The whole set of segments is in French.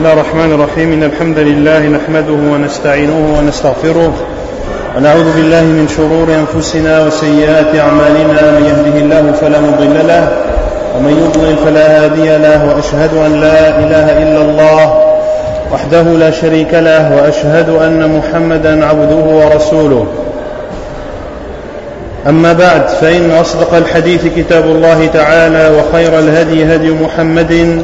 الله الرحمن الرحيم إن الحمد لله نحمده ونستعينه ونستغفره ونعوذ بالله من شرور أنفسنا وسيئات أعمالنا من يهده الله فلا مضل له ومن يضلل فلا هادي له وأشهد أن لا إله إلا الله وحده لا شريك له وأشهد أن محمدا عبده ورسوله أما بعد فإن أصدق الحديث كتاب الله تعالى وخير الهدي هدي محمد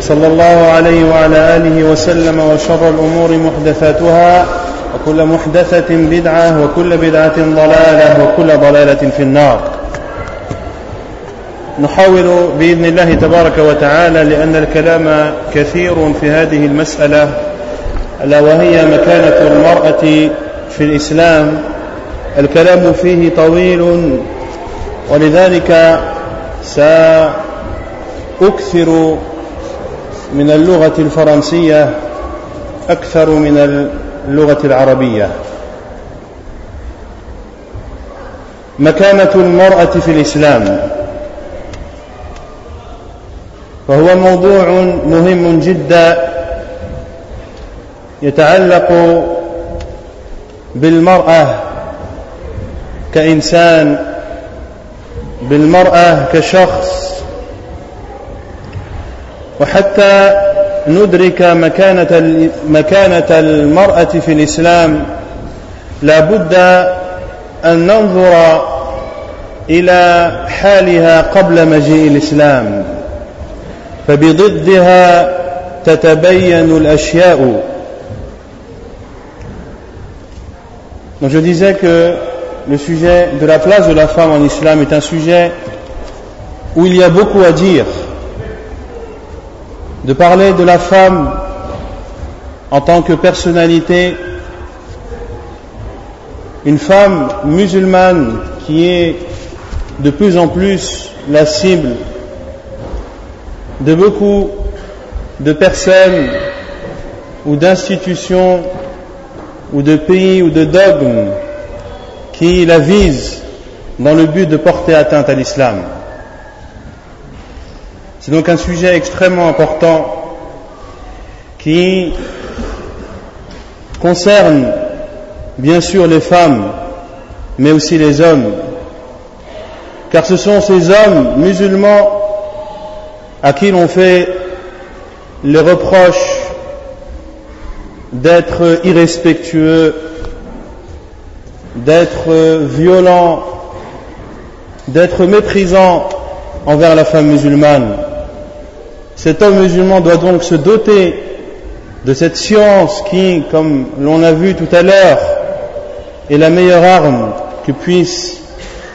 صلى الله عليه وعلى آله وسلم وشر الأمور محدثاتها وكل محدثة بدعة وكل بدعة ضلالة وكل ضلالة في النار. نحاول بإذن الله تبارك وتعالى لأن الكلام كثير في هذه المسألة ألا وهي مكانة المرأة في الإسلام. الكلام فيه طويل ولذلك سأكثر من اللغة الفرنسية أكثر من اللغة العربية. مكانة المرأة في الإسلام. وهو موضوع مهم جدا يتعلق بالمرأة كإنسان بالمرأة كشخص. وحتى ندرك مكانة مكانة المرأة في الإسلام لا بد أن ننظر إلى حالها قبل مجيء الإسلام فبضدها تتبين الأشياء Donc je disais que le sujet de la place de la femme en islam est un sujet où il y a beaucoup à dire. De parler de la femme en tant que personnalité, une femme musulmane qui est de plus en plus la cible de beaucoup de personnes ou d'institutions ou de pays ou de dogmes qui la visent dans le but de porter atteinte à l'islam. C'est donc un sujet extrêmement important qui concerne bien sûr les femmes, mais aussi les hommes, car ce sont ces hommes musulmans à qui l'on fait les reproches d'être irrespectueux, d'être violent, d'être méprisant envers la femme musulmane. Cet homme musulman doit donc se doter de cette science qui, comme l'on a vu tout à l'heure, est la meilleure arme que puisse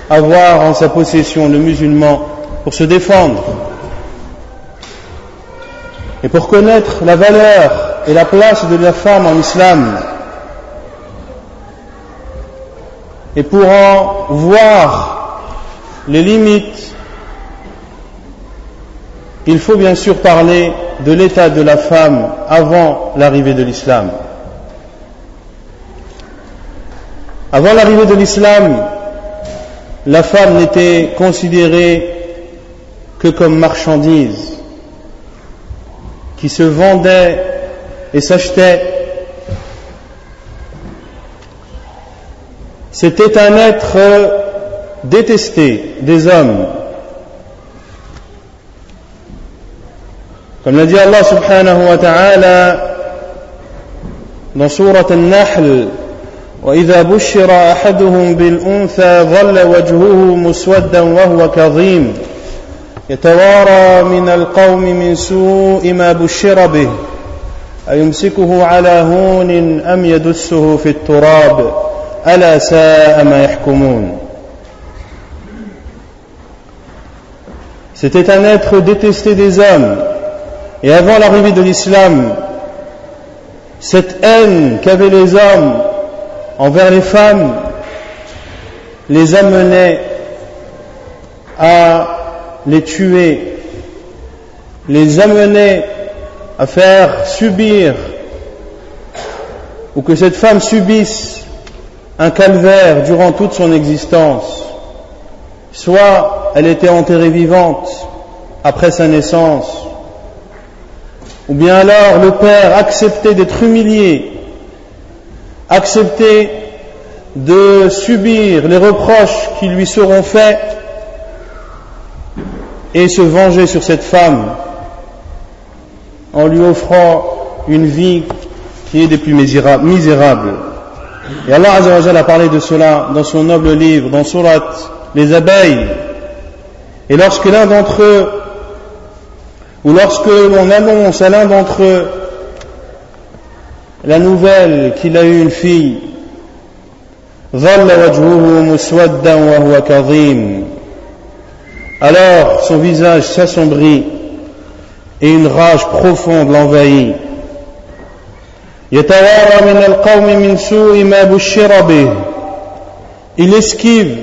avoir en sa possession le musulman pour se défendre et pour connaître la valeur et la place de la femme en islam et pour en voir les limites, il faut bien sûr parler de l'état de la femme avant l'arrivée de l'islam. Avant l'arrivée de l'islam, la femme n'était considérée que comme marchandise qui se vendait et s'achetait. C'était un être détesté des hommes. Subhanahu wa ta'ala dans Surat Al-Nahl, وإذا بشر أحدهم بالأنثى ظل وجهه مسودا وهو كظيم. يتوارى من القوم من سوء ما بشر به. أيمسكه على هون أم يدسه في التراب؟ ألا ساء ما يحكمون. C'était un être détesté des hommes. Et avant l'arrivée de l'islam, cette haine qu'avaient les hommes envers les femmes les amenait à les tuer, les amenait à faire subir ou que cette femme subisse un calvaire durant toute son existence. Soit elle était enterrée vivante après sa naissance, ou bien alors le père acceptait d'être humilié, acceptait de subir les reproches qui lui seront faits et se venger sur cette femme en lui offrant une vie qui est des plus misérables. Et Allah a parlé de cela dans son noble livre, dans Surat Les abeilles. Et lorsque l'un d'entre eux, ou lorsque l'on annonce à l'un d'entre eux la nouvelle qu'il a eu une fille, alors son visage s'assombrit et une rage profonde l'envahit. Il esquive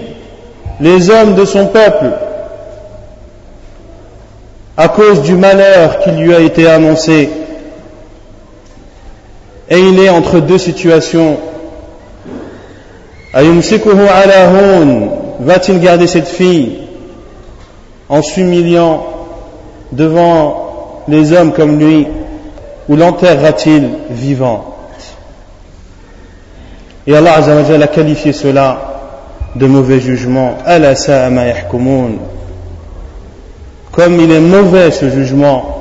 les hommes de son peuple à cause du malheur qui lui a été annoncé. Et il est entre deux situations. Va-t-il garder cette fille en s'humiliant devant les hommes comme lui, ou l'enterrera-t-il vivante Et Allah a qualifié cela de mauvais jugement. Comme il est mauvais ce jugement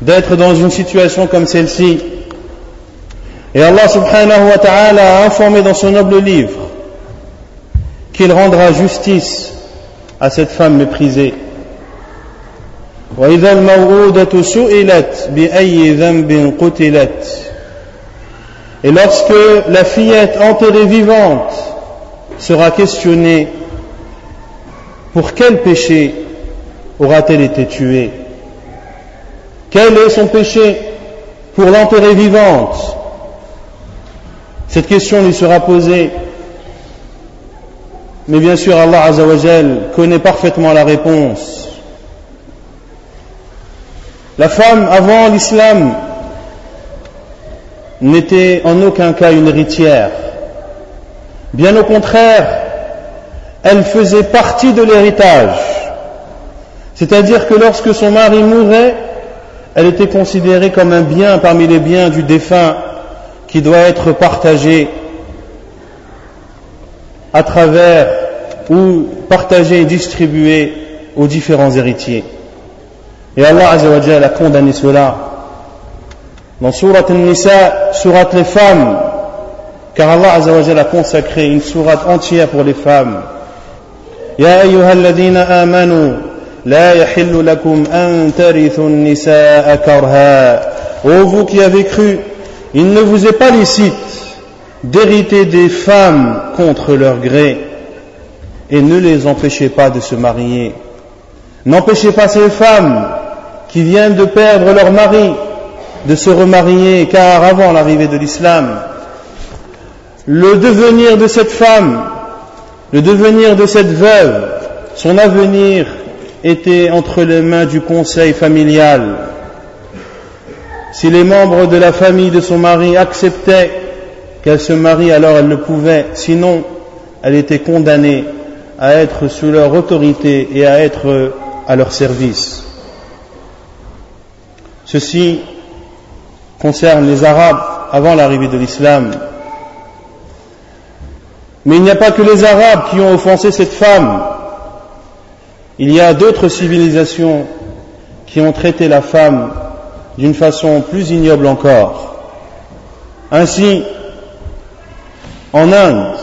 d'être dans une situation comme celle-ci. Et Allah subhanahu wa ta'ala a informé dans son noble livre qu'il rendra justice à cette femme méprisée. Et lorsque la fillette enterrée vivante sera questionnée, pour quel péché aura-t-elle été tuée Quel est son péché pour l'enterrer vivante Cette question lui sera posée. Mais bien sûr, Allah Azzawajal connaît parfaitement la réponse. La femme, avant l'islam, n'était en aucun cas une héritière. Bien au contraire, elle faisait partie de l'héritage. C'est-à-dire que lorsque son mari mourait, elle était considérée comme un bien parmi les biens du défunt qui doit être partagé à travers ou partagé et distribué aux différents héritiers. Et Allah Azzawajal a condamné cela. Dans Surat Al-Nisa, Surat les femmes, car Allah Azzawajal a consacré une sourate entière pour les femmes. Ya ayyuha amanu Ô vous qui avez cru, il ne vous est pas licite d'hériter des femmes contre leur gré et ne les empêchez pas de se marier. N'empêchez pas ces femmes qui viennent de perdre leur mari de se remarier car avant l'arrivée de l'islam, le devenir de cette femme, le devenir de cette veuve, son avenir était entre les mains du conseil familial. Si les membres de la famille de son mari acceptaient qu'elle se marie, alors elle le pouvait, sinon elle était condamnée à être sous leur autorité et à être à leur service. Ceci concerne les Arabes avant l'arrivée de l'islam. Mais il n'y a pas que les Arabes qui ont offensé cette femme. Il y a d'autres civilisations qui ont traité la femme d'une façon plus ignoble encore. Ainsi, en Inde,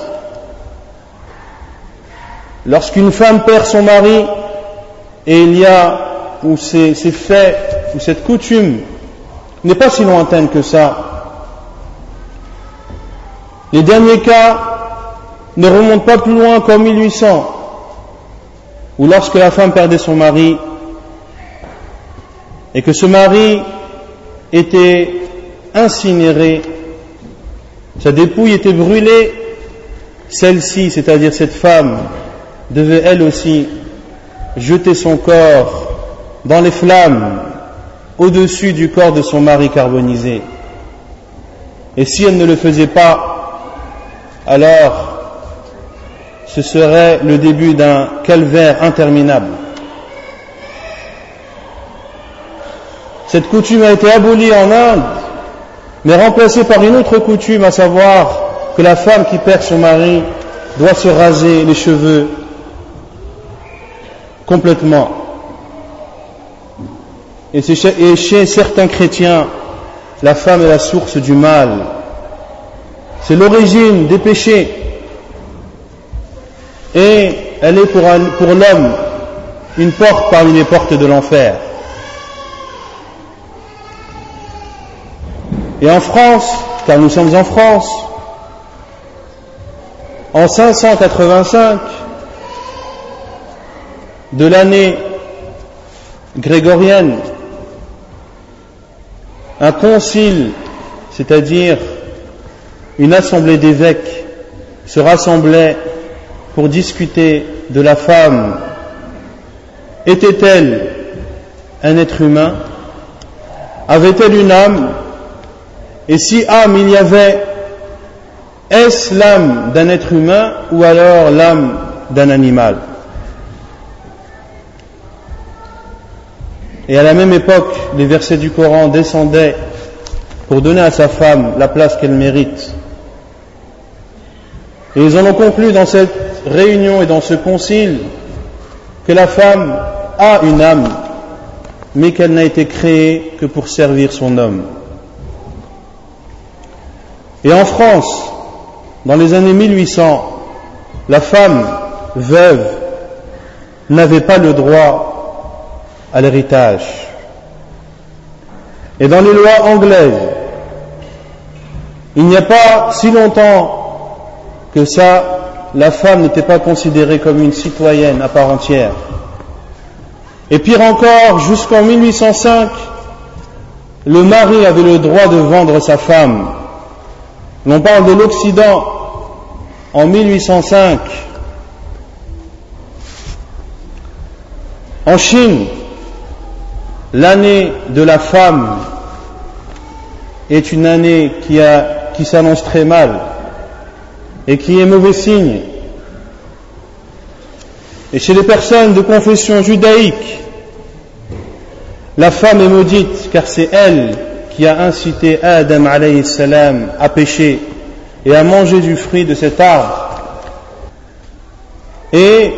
lorsqu'une femme perd son mari et il y a, ou c'est fait ou cette coutume n'est pas si lointaine que ça. Les derniers cas ne remontent pas plus loin qu'en 1800, où lorsque la femme perdait son mari, et que ce mari était incinéré, sa dépouille était brûlée, celle-ci, c'est-à-dire cette femme, devait elle aussi jeter son corps dans les flammes au-dessus du corps de son mari carbonisé. Et si elle ne le faisait pas, alors ce serait le début d'un calvaire interminable. cette coutume a été abolie en Inde, mais remplacée par une autre coutume, à savoir que la femme qui perd son mari doit se raser les cheveux complètement. Et chez certains chrétiens, la femme est la source du mal. C'est l'origine des péchés. Et elle est pour, l'homme une porte parmi les portes de l'enfer. Et en France, car nous sommes en France, en 585 de l'année grégorienne, un concile, c'est-à-dire une assemblée d'évêques, se rassemblait pour discuter de la femme. Était-elle un être humain? Avait-elle une âme? Et si âme il y avait, est-ce l'âme d'un être humain ou alors l'âme d'un animal? Et à la même époque, les versets du Coran descendaient pour donner à sa femme la place qu'elle mérite. Et ils en ont conclu dans cette réunion et dans ce concile que la femme a une âme, mais qu'elle n'a été créée que pour servir son homme. Et en France, dans les années 1800, la femme veuve n'avait pas le droit à l'héritage. Et dans les lois anglaises, il n'y a pas si longtemps que ça, la femme n'était pas considérée comme une citoyenne à part entière. Et pire encore, jusqu'en 1805, le mari avait le droit de vendre sa femme. L'on parle de l'Occident en 1805. En Chine, L'année de la femme est une année qui, qui s'annonce très mal et qui est mauvais signe. Et chez les personnes de confession judaïque, la femme est maudite car c'est elle qui a incité Adam salam à pécher et à manger du fruit de cet arbre. Et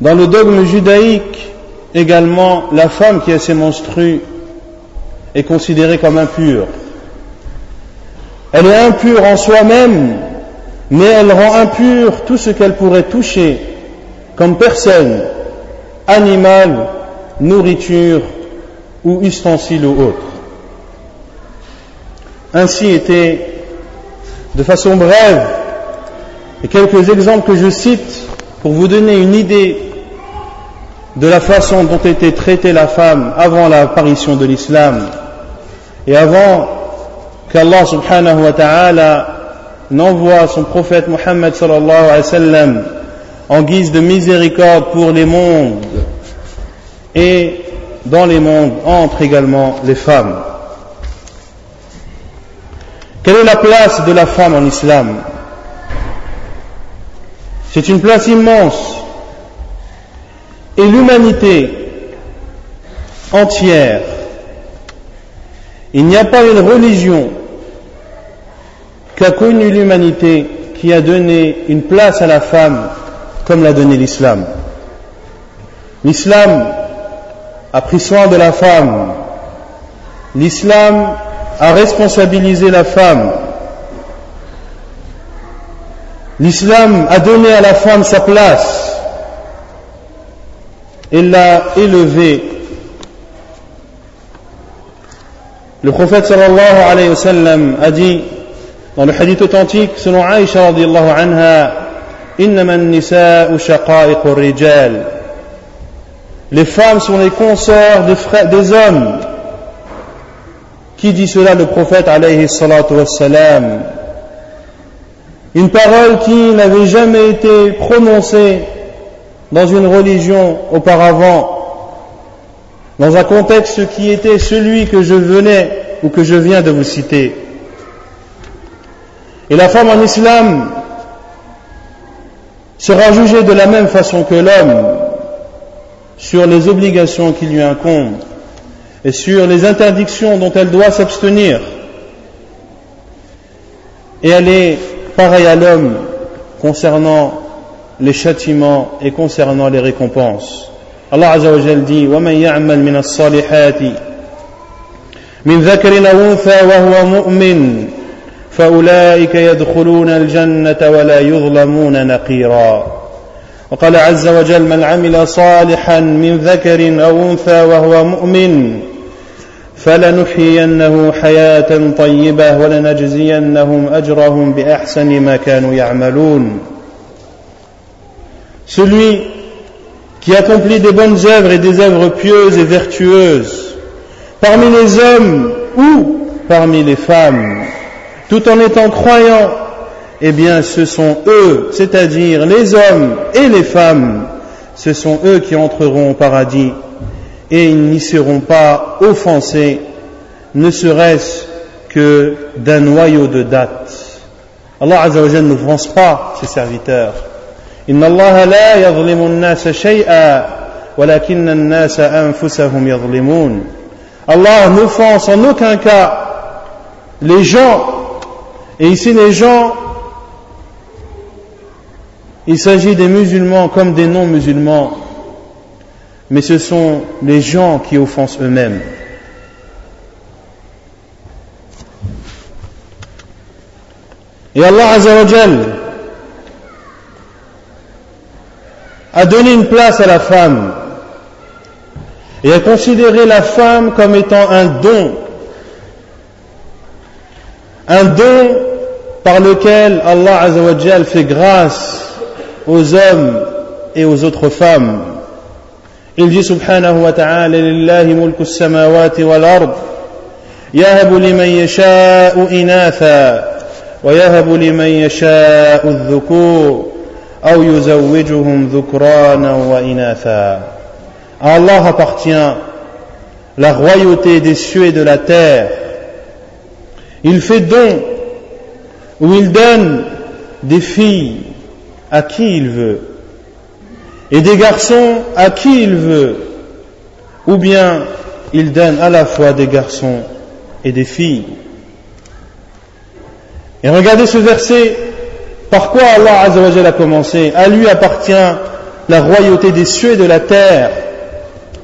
dans le dogme judaïque, Également, la femme qui a ses menstrues est considérée comme impure. Elle est impure en soi-même, mais elle rend impur tout ce qu'elle pourrait toucher comme personne, animal, nourriture ou ustensile ou autre. Ainsi était, de façon brève, et quelques exemples que je cite pour vous donner une idée de la façon dont était traitée la femme avant l'apparition de l'islam et avant qu'Allah subhanahu wa ta'ala n'envoie son prophète Muhammad sallallahu alayhi wa sallam en guise de miséricorde pour les mondes et dans les mondes entrent également les femmes. Quelle est la place de la femme en islam? C'est une place immense et l'humanité entière. Il n'y a pas une religion qu'a connue l'humanité qui a donné une place à la femme comme l'a donné l'islam. L'islam a pris soin de la femme. L'islam a responsabilisé la femme. L'islam a donné à la femme sa place il l'a élevé. Le prophète sallallahu alayhi wa sallam a dit dans le hadith authentique, selon Aïcha radiallahu anha, les femmes sont les consorts des, des hommes. Qui dit cela le prophète alayhi salatu wassalam? Une parole qui n'avait jamais été prononcée dans une religion auparavant, dans un contexte qui était celui que je venais ou que je viens de vous citer. Et la femme en islam sera jugée de la même façon que l'homme sur les obligations qui lui incombent et sur les interdictions dont elle doit s'abstenir. Et elle est pareille à l'homme concernant les châtiments et concernant les récompenses. Allah Azza wa Jal dit وَمَنْ يَعْمَلْ مِنَ الصَّالِحَاتِ مِنْ ذَكَرٍ أَوْ أُنْثَى وَهُوَ مُؤْمِنٌ فأولئك يدخلون الجنة ولا يظلمون نقيرا. وقال عز وجل من عمل صالحا من ذكر أو أنثى وهو مؤمن فلنحيينه حياة طيبة ولنجزينهم أجرهم بأحسن ما كانوا يعملون. Celui qui accomplit des bonnes œuvres et des œuvres pieuses et vertueuses parmi les hommes ou parmi les femmes tout en étant croyants, eh bien ce sont eux, c'est-à-dire les hommes et les femmes, ce sont eux qui entreront au paradis et ils n'y seront pas offensés, ne serait-ce que d'un noyau de date. Allah Azza wa ne pense pas ses serviteurs. Inna la. Allah n'offense en aucun cas les gens et ici, les gens, il s'agit des musulmans comme des non-musulmans, mais ce sont les gens qui offensent eux-mêmes. Et Allah Azzawajal a donné une place à la femme. Et a considéré la femme comme étant un don. Un don par lequel Allah Azzawajal fait grâce aux hommes et aux autres femmes. Il dit subhanahu wa ta'ala lillahi mulku samawati wal ard يهب لمن يشاء إناثا ويهب لمن يشاء الذكور أو يزوجهم ذكرانا وإناثا À Allah appartient la royauté des cieux et de la terre il fait don ou il donne des filles à qui il veut et des garçons à qui il veut ou bien il donne à la fois des garçons et des filles. Et regardez ce verset, par quoi Allah Azzawajal a commencé? À lui appartient la royauté des cieux et de la terre.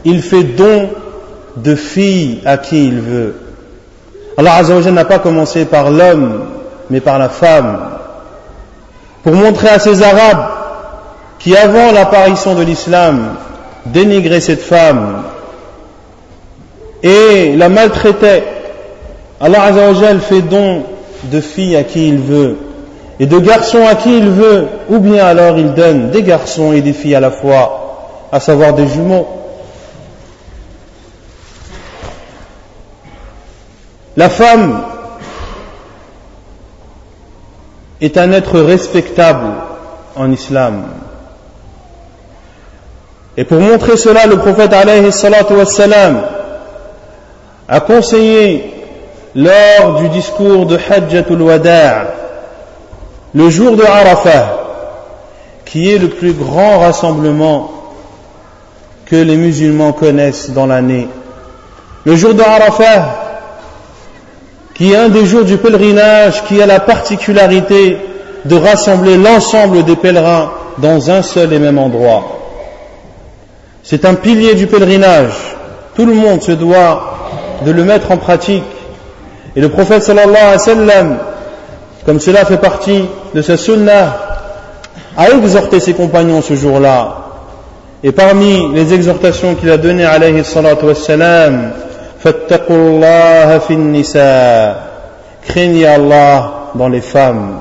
Il fait don de filles à qui il veut. Allah Azzawajal n'a pas commencé par l'homme, mais par la femme, pour montrer à ces Arabes qui, avant l'apparition de l'islam, dénigraient cette femme et la maltraitaient. Allah Azzawajal fait don de filles à qui il veut et de garçons à qui il veut, ou bien alors il donne des garçons et des filles à la fois, à savoir des jumeaux. La femme est un être respectable en islam. Et pour montrer cela, le prophète a conseillé lors du discours de Hajjatul Wada' le jour de Arafah, qui est le plus grand rassemblement que les musulmans connaissent dans l'année. Le jour de Arafah, qui est un des jours du pèlerinage qui a la particularité de rassembler l'ensemble des pèlerins dans un seul et même endroit. C'est un pilier du pèlerinage. Tout le monde se doit de le mettre en pratique. Et le prophète sallallahu alayhi wa sallam, comme cela fait partie de sa sunnah, a exhorté ses compagnons ce jour-là. Et parmi les exhortations qu'il a données alayhi salatu wa sallam, فاتقوا الله في النساء craignez Allah dans les femmes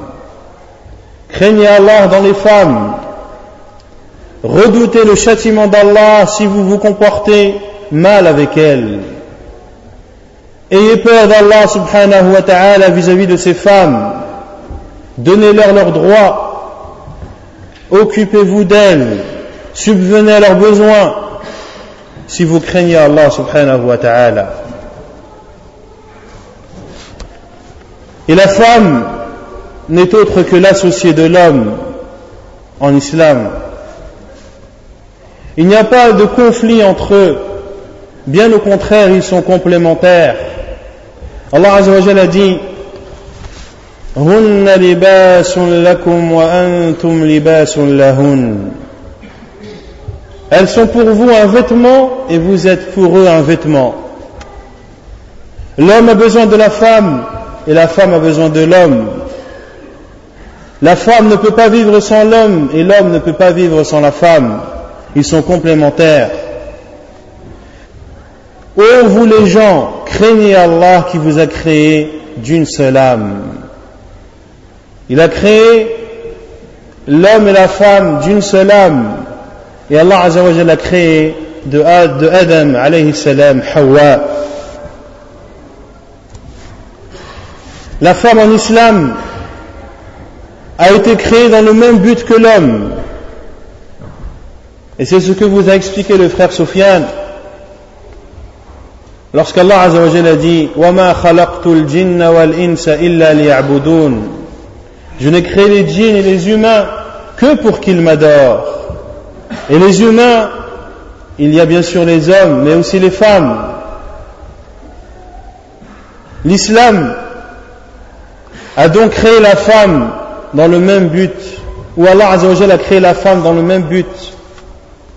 craignez Allah dans les femmes redoutez le châtiment d'Allah si vous vous comportez mal avec elles ayez peur d'Allah subhanahu wa ta'ala vis-à-vis de ces femmes donnez-leur leurs droits occupez-vous d'elles subvenez à leurs besoins si vous craignez Allah subhanahu wa ta'ala. Et la femme n'est autre que l'associée de l'homme en islam. Il n'y a pas de conflit entre eux. Bien au contraire, ils sont complémentaires. Allah Azza a dit Hunna libasun lakum wa antum libasun lahun. Elles sont pour vous un vêtement et vous êtes pour eux un vêtement. L'homme a besoin de la femme et la femme a besoin de l'homme. La femme ne peut pas vivre sans l'homme et l'homme ne peut pas vivre sans la femme. Ils sont complémentaires. Ô vous les gens, craignez Allah qui vous a créé d'une seule âme. Il a créé l'homme et la femme d'une seule âme. Et Allah a créé de, Adam alayhi salam Hawa. La femme en islam a été créée dans le même but que l'homme. Et c'est ce que vous a expliqué le frère Sofiane. Lorsqu'Allah a dit وَمَا خَلَقْتُ الْجِنَّ وَالْإِنسَ إِلَّا لِيَعْبُدُونَ Je n'ai créé les djinns et les humains que pour qu'ils m'adorent. Et les humains, il y a bien sûr les hommes, mais aussi les femmes. L'islam a donc créé la femme dans le même but, ou Allah a créé la femme dans le même but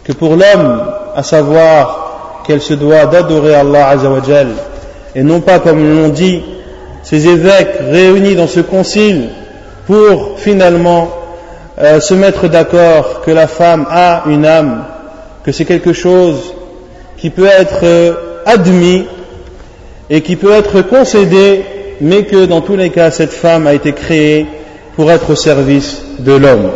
que pour l'homme, à savoir qu'elle se doit d'adorer Allah Azzawajal, et non pas comme l'ont dit ces évêques réunis dans ce concile pour finalement euh, se mettre d'accord que la femme a une âme, que c'est quelque chose qui peut être euh, admis et qui peut être concédé, mais que dans tous les cas, cette femme a été créée pour être au service de l'homme.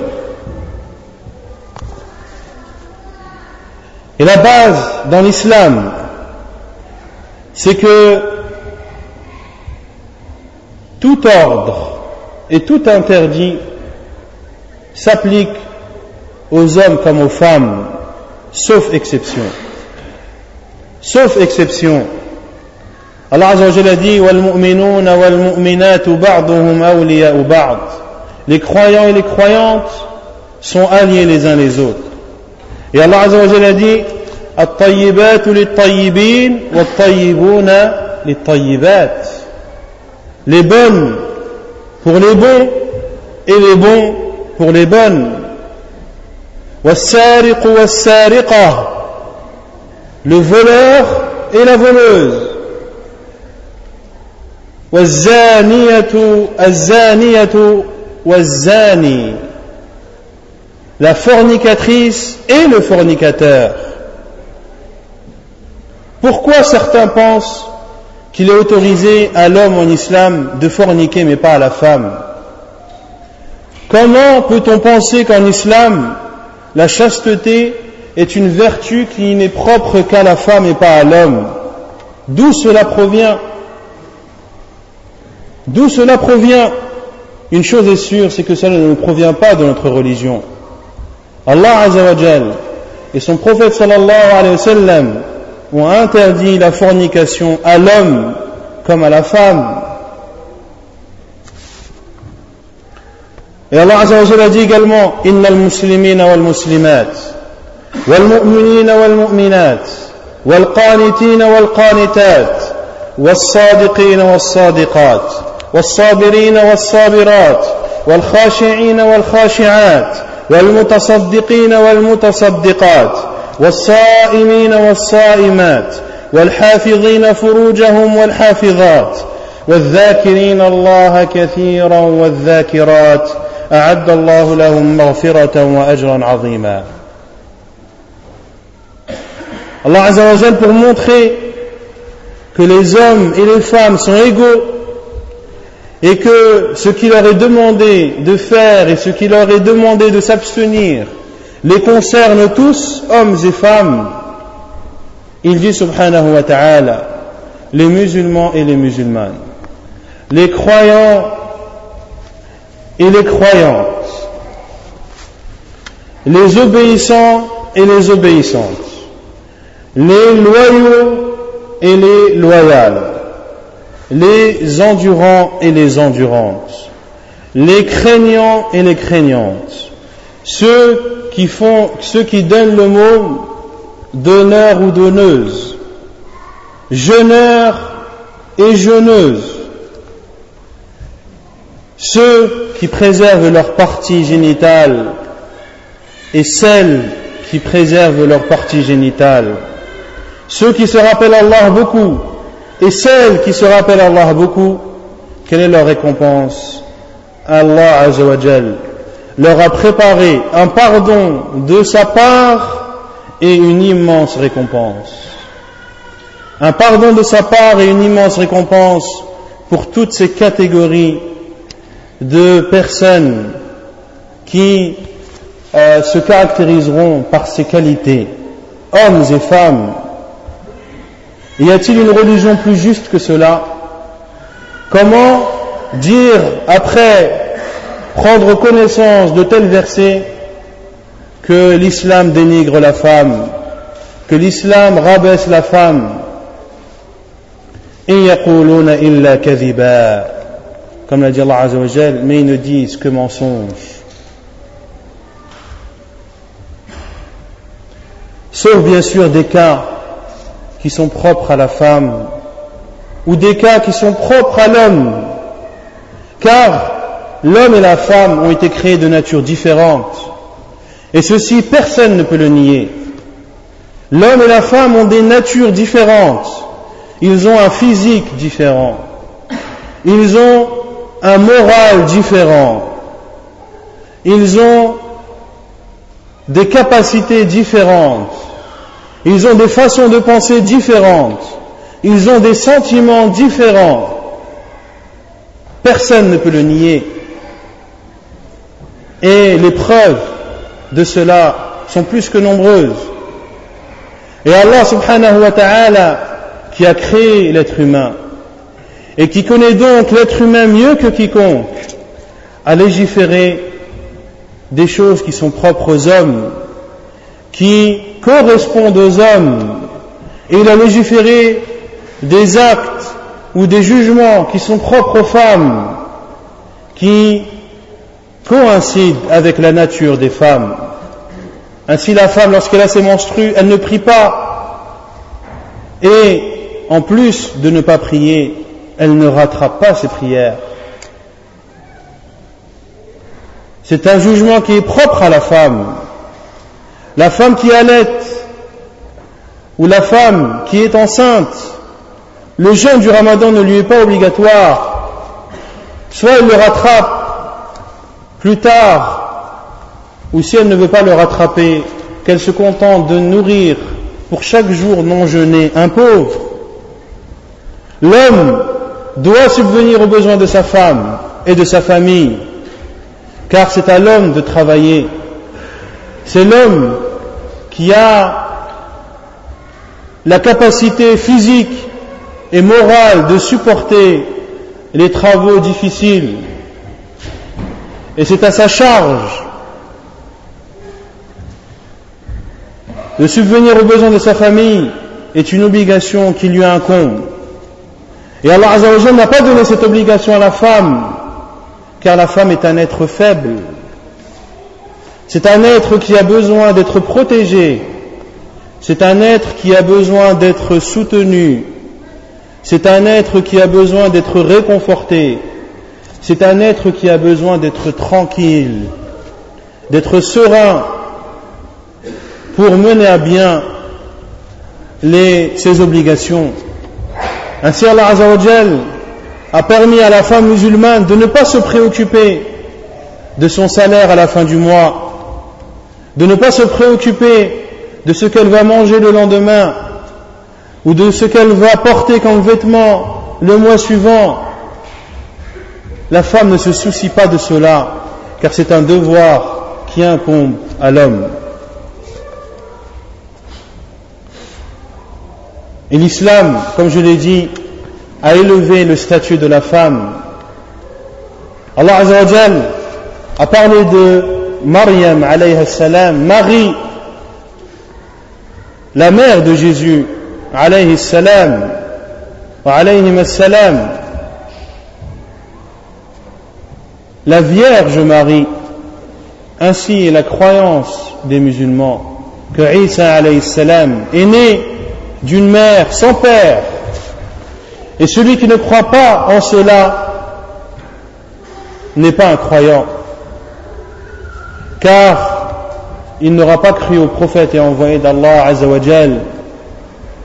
Et la base dans l'islam, c'est que tout ordre et tout interdit s'applique aux hommes comme aux femmes, sauf exception. Sauf exception. Allah Azzawajal a dit وَالْمُؤْمِنُونَ وَالْمُؤْمِنَاتُ بَعْضُهُمْ أَوْلِيَاءُ بَعْضٍ Les croyants et les croyantes sont alliés les uns les autres. Et Allah Azzawajal a dit الطَّيِّبَاتُ لِلطَّيِّبِينَ وَالطَّيِّبُونَ لِلطَّيِّبَاتِ Les bonnes pour les bons et les bons pour les bonnes. Le voleur et la voleuse. La fornicatrice et le fornicateur. Pourquoi certains pensent qu'il est autorisé à l'homme en islam de forniquer mais pas à la femme? Comment peut-on penser qu'en islam, la chasteté est une vertu qui n'est propre qu'à la femme et pas à l'homme? D'où cela provient? D'où cela provient? Une chose est sûre, c'est que cela ne provient pas de notre religion. Allah Azzawajal et son prophète sallallahu alayhi wa ont interdit la fornication à l'homme comme à la femme. Et Allah Azza wa Jalla a dit également Inna al-muslimina wal-muslimat wal-mu'minina wal-mu'minat wal-qanitina wal-qanitat والصادقين والصادقات والصابرين والصابرات والخاشعين والخاشعات والمتصدقين والمتصدقات والصائمين والصائمات والحافظين فروجهم والحافظات والذاكرين الله كثيرا والذاكرات أعد الله لهم مغفرة وأجرا عظيما Allah Azza pour montrer que les hommes et les femmes sont égaux et que ce qu'il leur est demandé de faire et ce qu'il leur est demandé de s'abstenir les concerne tous, hommes et femmes, il dit subhanahu wa ta'ala, les musulmans et les musulmanes, les croyants et les croyantes, les obéissants et les obéissantes, les loyaux et les loyales, les endurants et les endurantes, les craignants et les craignantes, ceux qui font, ceux qui donnent le mot donneur ou donneuse, jeûneur et jeûneuse, ceux qui préservent leur partie génitale et celles qui préservent leur partie génitale, ceux qui se rappellent Allah beaucoup et celles qui se rappellent Allah beaucoup, quelle est leur récompense? Allah Azzawajal leur a préparé un pardon de sa part et une immense récompense. Un pardon de sa part et une immense récompense pour toutes ces catégories de personnes qui euh, se caractériseront par ces qualités, hommes et femmes. Y a-t-il une religion plus juste que cela? Comment dire après prendre connaissance de tels versets que l'islam dénigre la femme, que l'islam rabaisse la femme? Comme l'a dit Allah Azzawajal, mais ils ne disent que mensonges. Sauf bien sûr des cas qui sont propres à la femme ou des cas qui sont propres à l'homme. Car l'homme et la femme ont été créés de nature différente. Et ceci, personne ne peut le nier. L'homme et la femme ont des natures différentes. Ils ont un physique différent. Ils ont un moral différent. Ils ont des capacités différentes. Ils ont des façons de penser différentes. Ils ont des sentiments différents. Personne ne peut le nier. Et les preuves de cela sont plus que nombreuses. Et Allah subhanahu wa ta'ala, qui a créé l'être humain, et qui connaît donc l'être humain mieux que quiconque, a légiféré des choses qui sont propres aux hommes, qui correspondent aux hommes, et il a légiféré des actes ou des jugements qui sont propres aux femmes, qui coïncide avec la nature des femmes. Ainsi la femme, lorsqu'elle a ses menstrues, elle ne prie pas. Et en plus de ne pas prier, elle ne rattrape pas ses prières. C'est un jugement qui est propre à la femme. La femme qui allait ou la femme qui est enceinte, le jeûne du ramadan ne lui est pas obligatoire. Soit elle le rattrape plus tard, ou si elle ne veut pas le rattraper, qu'elle se contente de nourrir pour chaque jour non jeûné un pauvre. L'homme doit subvenir aux besoins de sa femme et de sa famille, car c'est à l'homme de travailler. C'est l'homme qui a la capacité physique et morale de supporter les travaux difficiles et c'est à sa charge de subvenir aux besoins de sa famille est une obligation qui lui incombe. Et Allah n'a pas donné cette obligation à la femme, car la femme est un être faible. C'est un être qui a besoin d'être protégé. C'est un être qui a besoin d'être soutenu. C'est un être qui a besoin d'être réconforté. C'est un être qui a besoin d'être tranquille, d'être serein pour mener à bien ses obligations. Ainsi Allah a permis à la femme musulmane de ne pas se préoccuper de son salaire à la fin du mois, de ne pas se préoccuper de ce qu'elle va manger le lendemain ou de ce qu'elle va porter comme vêtement le mois suivant, la femme ne se soucie pas de cela, car c'est un devoir qui incombe à l'homme. Et l'islam, comme je l'ai dit, a élevé le statut de la femme. Allah a parlé de Maryam alayhi salam, Marie, la mère de Jésus alayhi salam, alayhi salam, la Vierge Marie. Ainsi est la croyance des musulmans. que Isa alayhi salam est né d'une mère sans père. Et celui qui ne croit pas en cela n'est pas un croyant. Car il n'aura pas cru au prophète et envoyé d'Allah Azzawajal.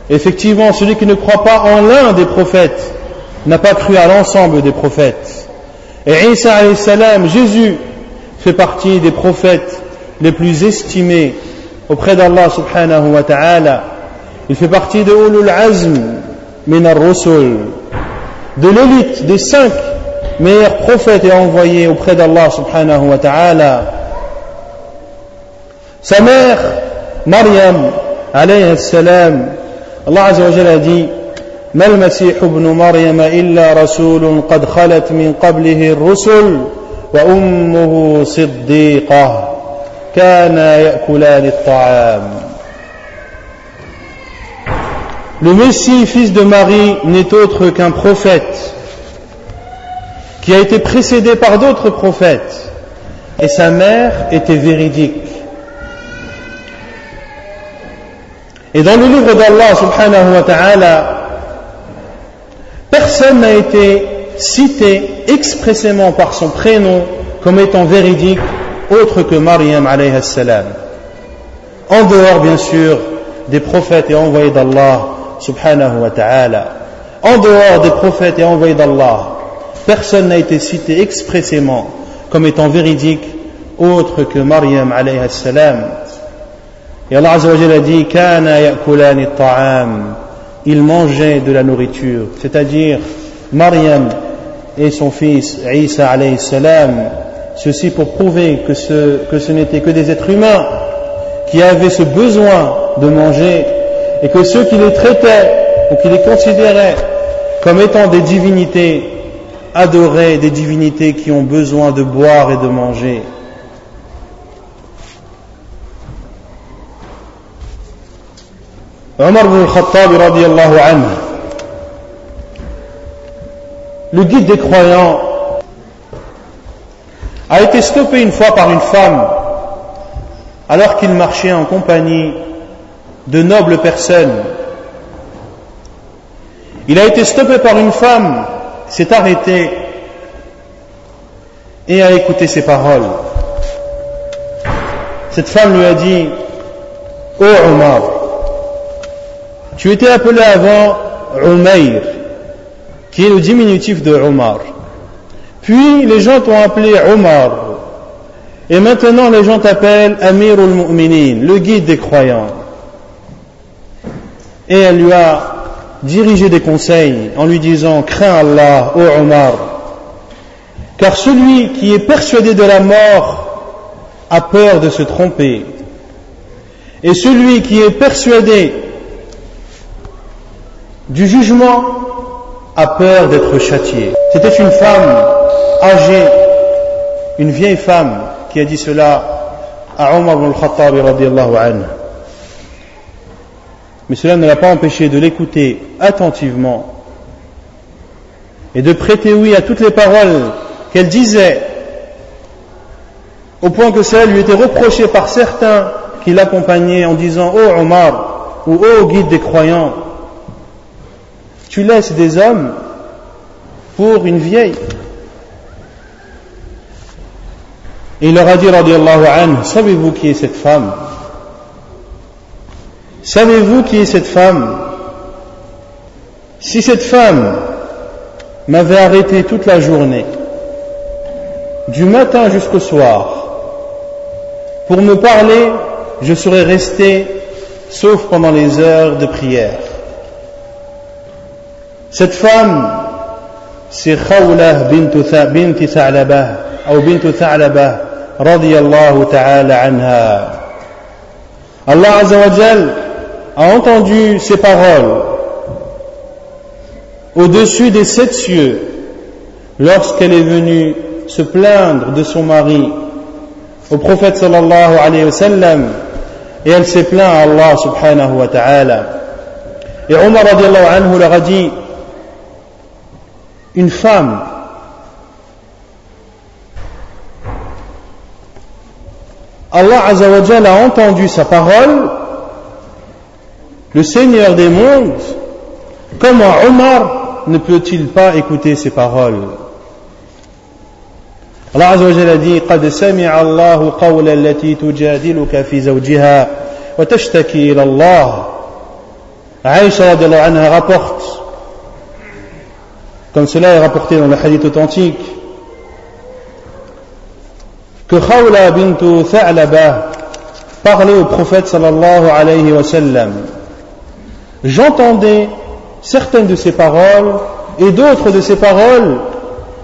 Effectivement, celui qui ne croit pas en l'un des prophètes n'a pas cru à l'ensemble des prophètes. Et Isa salam, Jésus, fait partie des prophètes les plus estimés auprès d'Allah subhanahu wa ta'ala. Il fait partie de Ulul Azm min rusul de l'élite des cinq meilleurs prophètes et envoyés auprès d'Allah subhanahu wa ta'ala. Sa mère, Maryam, alayhi salam, Allah azza wa a dit ما المسيح ابن مريم إلا رسول قد خلت من قبله الرسل وأمه صديقة كانا يأكلان الطعام Le Messie, fils de Marie, n'est autre qu'un prophète qui a été précédé par d'autres prophètes et sa mère était véridique. Et dans le livre d'Allah subhanahu wa ta'ala, personne n'a été cité expressément par son prénom comme étant véridique autre que Maryam alayhi salam. En dehors bien sûr des prophètes et envoyés d'Allah subhanahu wa ta'ala. En dehors des prophètes et envoyés d'Allah, personne n'a été cité expressément comme étant véridique autre que Maryam alayhi salam. Et Allah a dit Kana ya'kulani ta'am il mangeait de la nourriture, c'est-à-dire Maryam et son fils Isa alayhi salam, ceci pour prouver que ce, que ce n'était que des êtres humains qui avaient ce besoin de manger et que ceux qui les traitaient ou qui les considéraient comme étant des divinités adoraient des divinités qui ont besoin de boire et de manger. Omar ibn al-Khattab anhu, le guide des croyants, a été stoppé une fois par une femme alors qu'il marchait en compagnie de nobles personnes. Il a été stoppé par une femme, s'est arrêté et a écouté ses paroles. Cette femme lui a dit, Ô Omar, tu étais appelé avant Umayr, qui est le diminutif de Omar. Puis les gens t'ont appelé Omar. Et maintenant les gens t'appellent Amir al-Mu'minin, le guide des croyants. Et elle lui a dirigé des conseils en lui disant Crains Allah, ô Omar, car celui qui est persuadé de la mort a peur de se tromper. Et celui qui est persuadé du jugement a peur d'être châtié. C'était une femme âgée, une vieille femme qui a dit cela à Omar ibn al-Khattab. Mais cela ne l'a pas empêché de l'écouter attentivement et de prêter oui à toutes les paroles qu'elle disait, au point que cela lui était reproché par certains qui l'accompagnaient en disant Oh Omar ou Oh guide des croyants, tu laisses des hommes pour une vieille. Et il leur a dit, anhu, savez-vous qui est cette femme? Savez-vous qui est cette femme? Si cette femme m'avait arrêté toute la journée, du matin jusqu'au soir, pour me parler, je serais resté, sauf pendant les heures de prière. Cette femme, c'est Khawlah bint Tha'labah, ou bint Tha'labah, ta'ala anha. Allah Azzawajal a entendu ces paroles au-dessus des sept cieux lorsqu'elle est venue se plaindre de son mari au prophète sallallahu alayhi wa sallam et elle s'est plaint à Allah subhanahu wa ta'ala. Et Omar radiallahu anhu leur a dit une femme Allah Azzawajal a entendu sa parole le Seigneur des mondes, comment Omar ne peut-il pas écouter ces paroles Allah Azza wa Jalla dit قد سمع الله قول التي تجادلك في زوجها وتشتكي إلى الله Aïcha anha rapporte comme cela est rapporté dans le hadith authentique que Khawla bint Tha'laba parlait au prophète sallallahu alayhi wa sallam j'entendais certaines de ses paroles et d'autres de ses paroles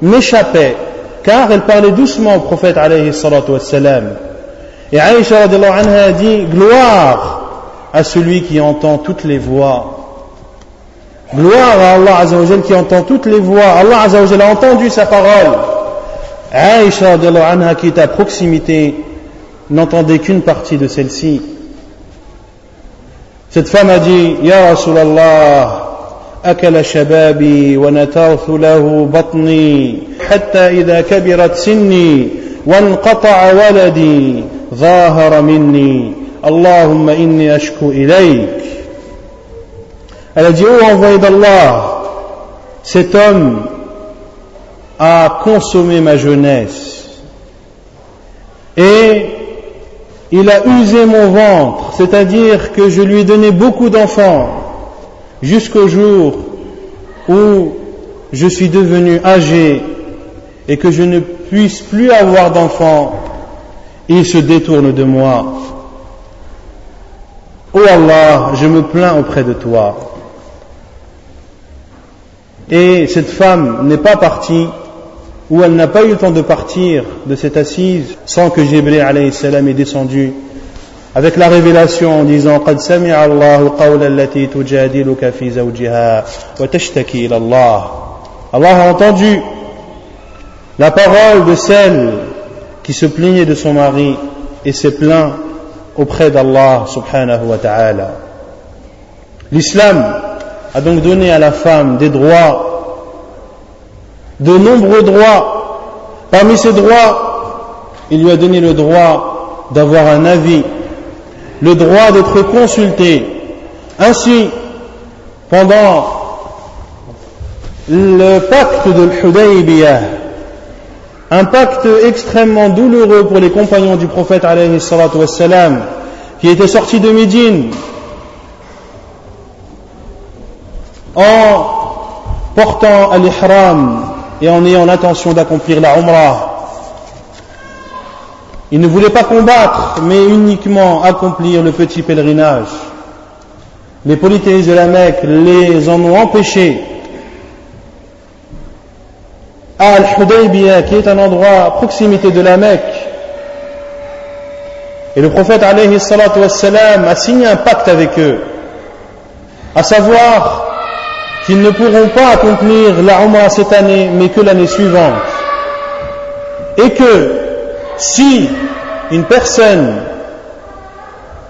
m'échappaient car elle parlait doucement au prophète alayhi salatu wassalam. Et Aïcha anha a dit gloire à celui qui entend toutes les voix. Gloire à Allah Azzawajal qui entend toutes les voix. Allah Azzawajal a entendu sa parole. Aïcha anha qui est à proximité n'entendait qu'une partie de celle-ci. Cette femme a dit Ya Rasulallah, أكل شبابي ونترت له بطني حتى إذا كبرت سني وانقطع ولدي ظاهر مني اللهم إني أشكو إليك Elle a dit, oh envoyé d'Allah, cet homme a consommé ma jeunesse et il a usé mon ventre, c'est-à-dire que je lui ai donné beaucoup d'enfants jusqu'au jour où je suis devenu âgé et que je ne puisse plus avoir d'enfants, il se détourne de moi. Oh Allah, je me plains auprès de toi. Et cette femme n'est pas partie, ou elle n'a pas eu le temps de partir de cette assise sans que Jibril alayhi salam est descendu avec la révélation en disant قد سمع الله قول التي تجادلك في زوجها وتشتكي إلى الله Allah a entendu la parole de celle qui se plaignait de son mari et s'est plaint auprès d'Allah subhanahu wa ta'ala. L'islam a donc donné à la femme des droits, de nombreux droits. Parmi ces droits, il lui a donné le droit d'avoir un avis le droit d'être consulté. Ainsi, pendant le pacte de l'Hudaybiyah, un pacte extrêmement douloureux pour les compagnons du prophète qui étaient sortis de Médine en portant l'ihram et en ayant l'intention d'accomplir la umrah il ne voulait pas combattre, mais uniquement accomplir le petit pèlerinage. Les polythéistes de la Mecque les en ont empêchés. À Al-Hudaybiyah, qui est un endroit à proximité de la Mecque, et le prophète alayhi a signé un pacte avec eux, à savoir qu'ils ne pourront pas accomplir la Umrah cette année, mais que l'année suivante. Et que si une personne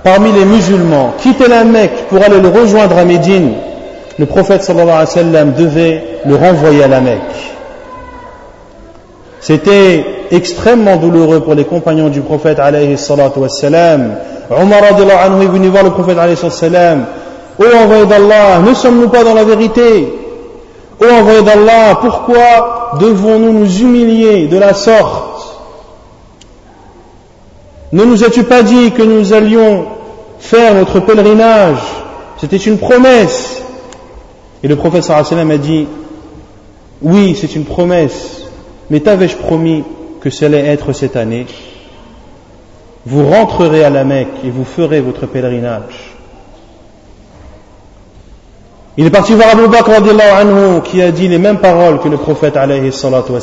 parmi les musulmans quittait la Mecque pour aller le rejoindre à Médine, le prophète sallallahu alayhi wa sallam devait le renvoyer à la Mecque. C'était extrêmement douloureux pour les compagnons du prophète alayhi salatu wa sallam. Est venu voir le prophète alayhi sallam. Ô envoyé d'Allah, ne sommes-nous pas dans la vérité? Ô envoyé d'Allah, pourquoi devons-nous nous humilier de la sorte? Ne nous as-tu pas dit que nous allions faire notre pèlerinage? C'était une promesse. Et le prophète a dit, oui, c'est une promesse, mais t'avais-je promis que ça allait être cette année? Vous rentrerez à la Mecque et vous ferez votre pèlerinage. Il est parti voir Abu Bakr anhu qui a dit les mêmes paroles que le prophète alayhi salatu.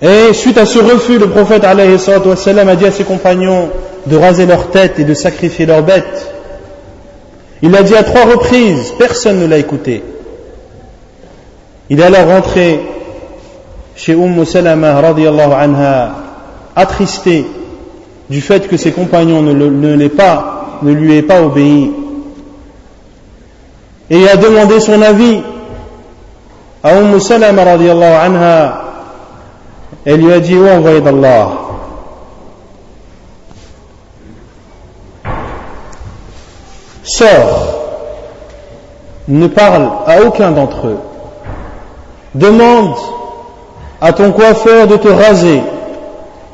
Et suite à ce refus, le prophète alayhi a dit à ses compagnons de raser leur tête et de sacrifier leurs bêtes. Il l'a dit à trois reprises, personne ne l'a écouté. Il est alors rentré chez Umm Salama radiallahu anha, attristé du fait que ses compagnons ne, ne lui aient pas obéi. Et a demandé son avis à Umm Salama radiallahu anha elle lui a dit, oh envoyé d'Allah, sors, ne parle à aucun d'entre eux, demande à ton coiffeur de te raser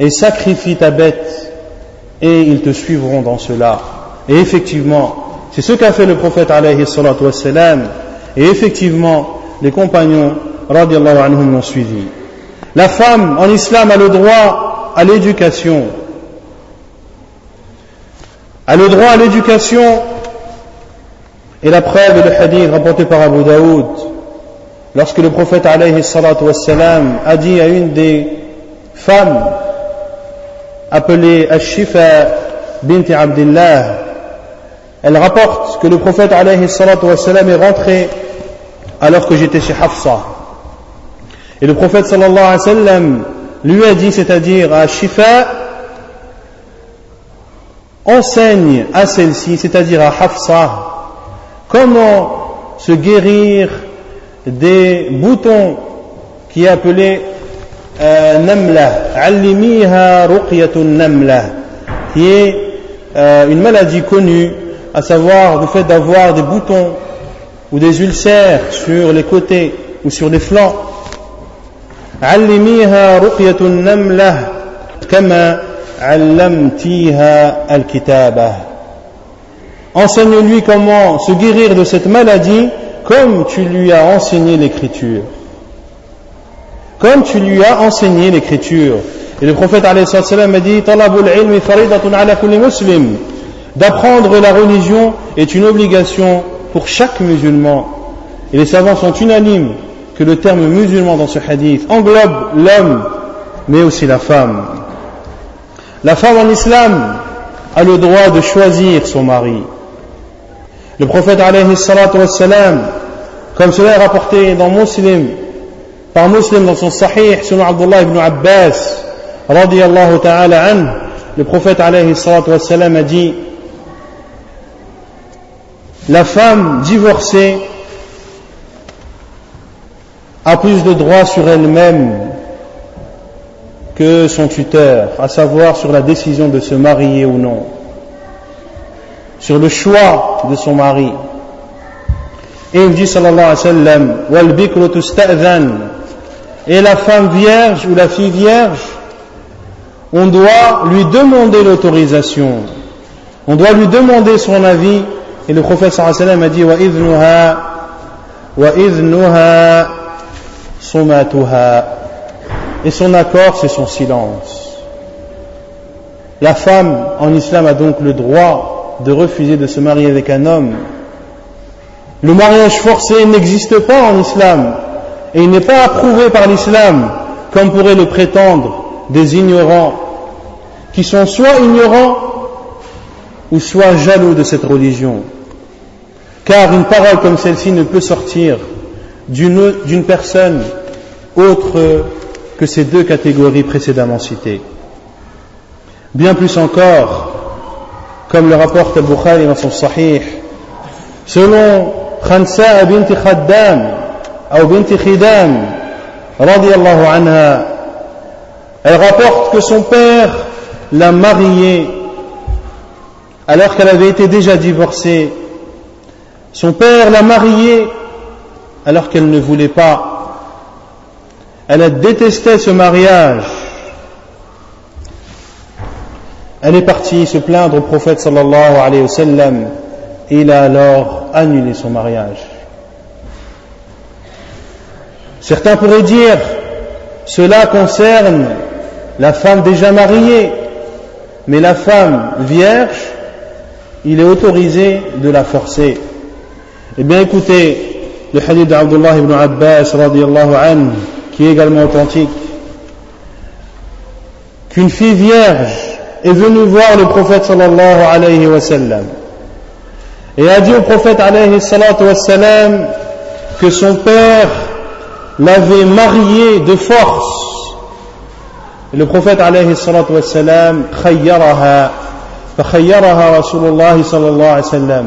et sacrifie ta bête et ils te suivront dans cela. Et effectivement, c'est ce qu'a fait le prophète alayhi et effectivement les compagnons radiallahu anhum l'ont suivi. La femme en islam a le droit à l'éducation. A le droit à l'éducation et la preuve est le hadith rapporté par Abu Daoud lorsque le prophète alayhi a dit à une des femmes appelée Ashifa bint Abdullah elle rapporte que le prophète alayhi est rentré alors que j'étais chez Hafsa. Et le prophète sallallahu lui a dit c'est-à-dire à Shifa enseigne à celle-ci c'est-à-dire à Hafsa Comment se guérir des boutons qui est appelé euh, namla, allimiha ruqyatun namla, qui est euh, une maladie connue, à savoir le fait d'avoir des boutons ou des ulcères sur les côtés ou sur les flancs. علميها رقية النملة كما علمتيها الكتابة Enseigne-lui comment se guérir de cette maladie comme tu lui as enseigné l'écriture. Comme tu lui as enseigné l'écriture. Et le prophète a dit D'apprendre la religion est une obligation pour chaque musulman. Et les savants sont unanimes que le terme musulman dans ce hadith englobe l'homme, mais aussi la femme. La femme en islam a le droit de choisir son mari. Le prophète alayhi salatu wassalam, comme cela est rapporté dans Muslim, par Muslim dans son Sahih, selon Abdullah ibn Abbas, radiallahu ta'ala an, le prophète alayhi salatu wassalam a dit, la femme divorcée a plus de droits sur elle-même que son tuteur, à savoir sur la décision de se marier ou non sur le choix de son mari. Et il dit sallallahu alayhi wa sallam, et la femme vierge ou la fille vierge, on doit lui demander l'autorisation. On doit lui demander son avis. Et le prophète sallallahu wa a dit, wa idnuha, sumatuha. Et son accord, c'est son silence. La femme en islam a donc le droit de refuser de se marier avec un homme. Le mariage forcé n'existe pas en islam et il n'est pas approuvé par l'islam comme pourraient le prétendre des ignorants qui sont soit ignorants ou soit jaloux de cette religion. Car une parole comme celle-ci ne peut sortir d'une personne autre que ces deux catégories précédemment citées. Bien plus encore, comme le rapporte Al-Bukhari dans son Sahih, selon Khansa bint Khaddam, ou bint Khidam, elle rapporte que son père l'a mariée alors qu'elle avait été déjà divorcée. Son père l'a mariée alors qu'elle ne voulait pas. Elle a détesté ce mariage Elle est partie se plaindre au prophète sallallahu alayhi wa sallam et il a alors annulé son mariage. Certains pourraient dire, cela concerne la femme déjà mariée, mais la femme vierge, il est autorisé de la forcer. Eh bien écoutez, le hadith d'Abdullah ibn Abbas radiallahu anhu, qui est également authentique, qu'une fille vierge est venu voir le prophète sallallahu alayhi wa sallam et a dit au prophète alayhi wa sallam que son père l'avait marié de force. Et le prophète alayhi wa sallam khayyaraha فخيرها رسول الله صلى الله عليه وسلم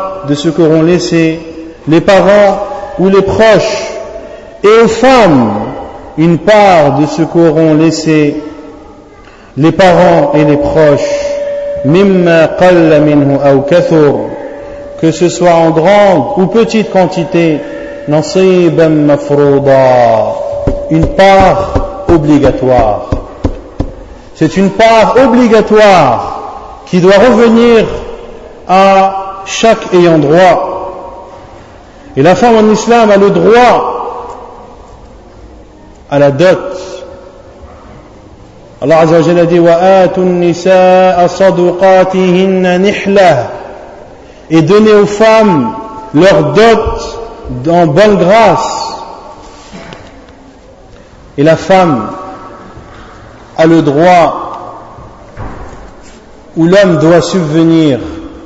de ce qu'auront laissé les parents ou les proches, et aux femmes une part de ce qu'auront laissé les parents et les proches, que ce soit en grande ou petite quantité, une part obligatoire. C'est une part obligatoire qui doit revenir à chaque ayant droit. Et la femme en islam a le droit à la dot. Allah Azza dit et donner aux femmes leur dot en bonne grâce. Et la femme a le droit où l'homme doit subvenir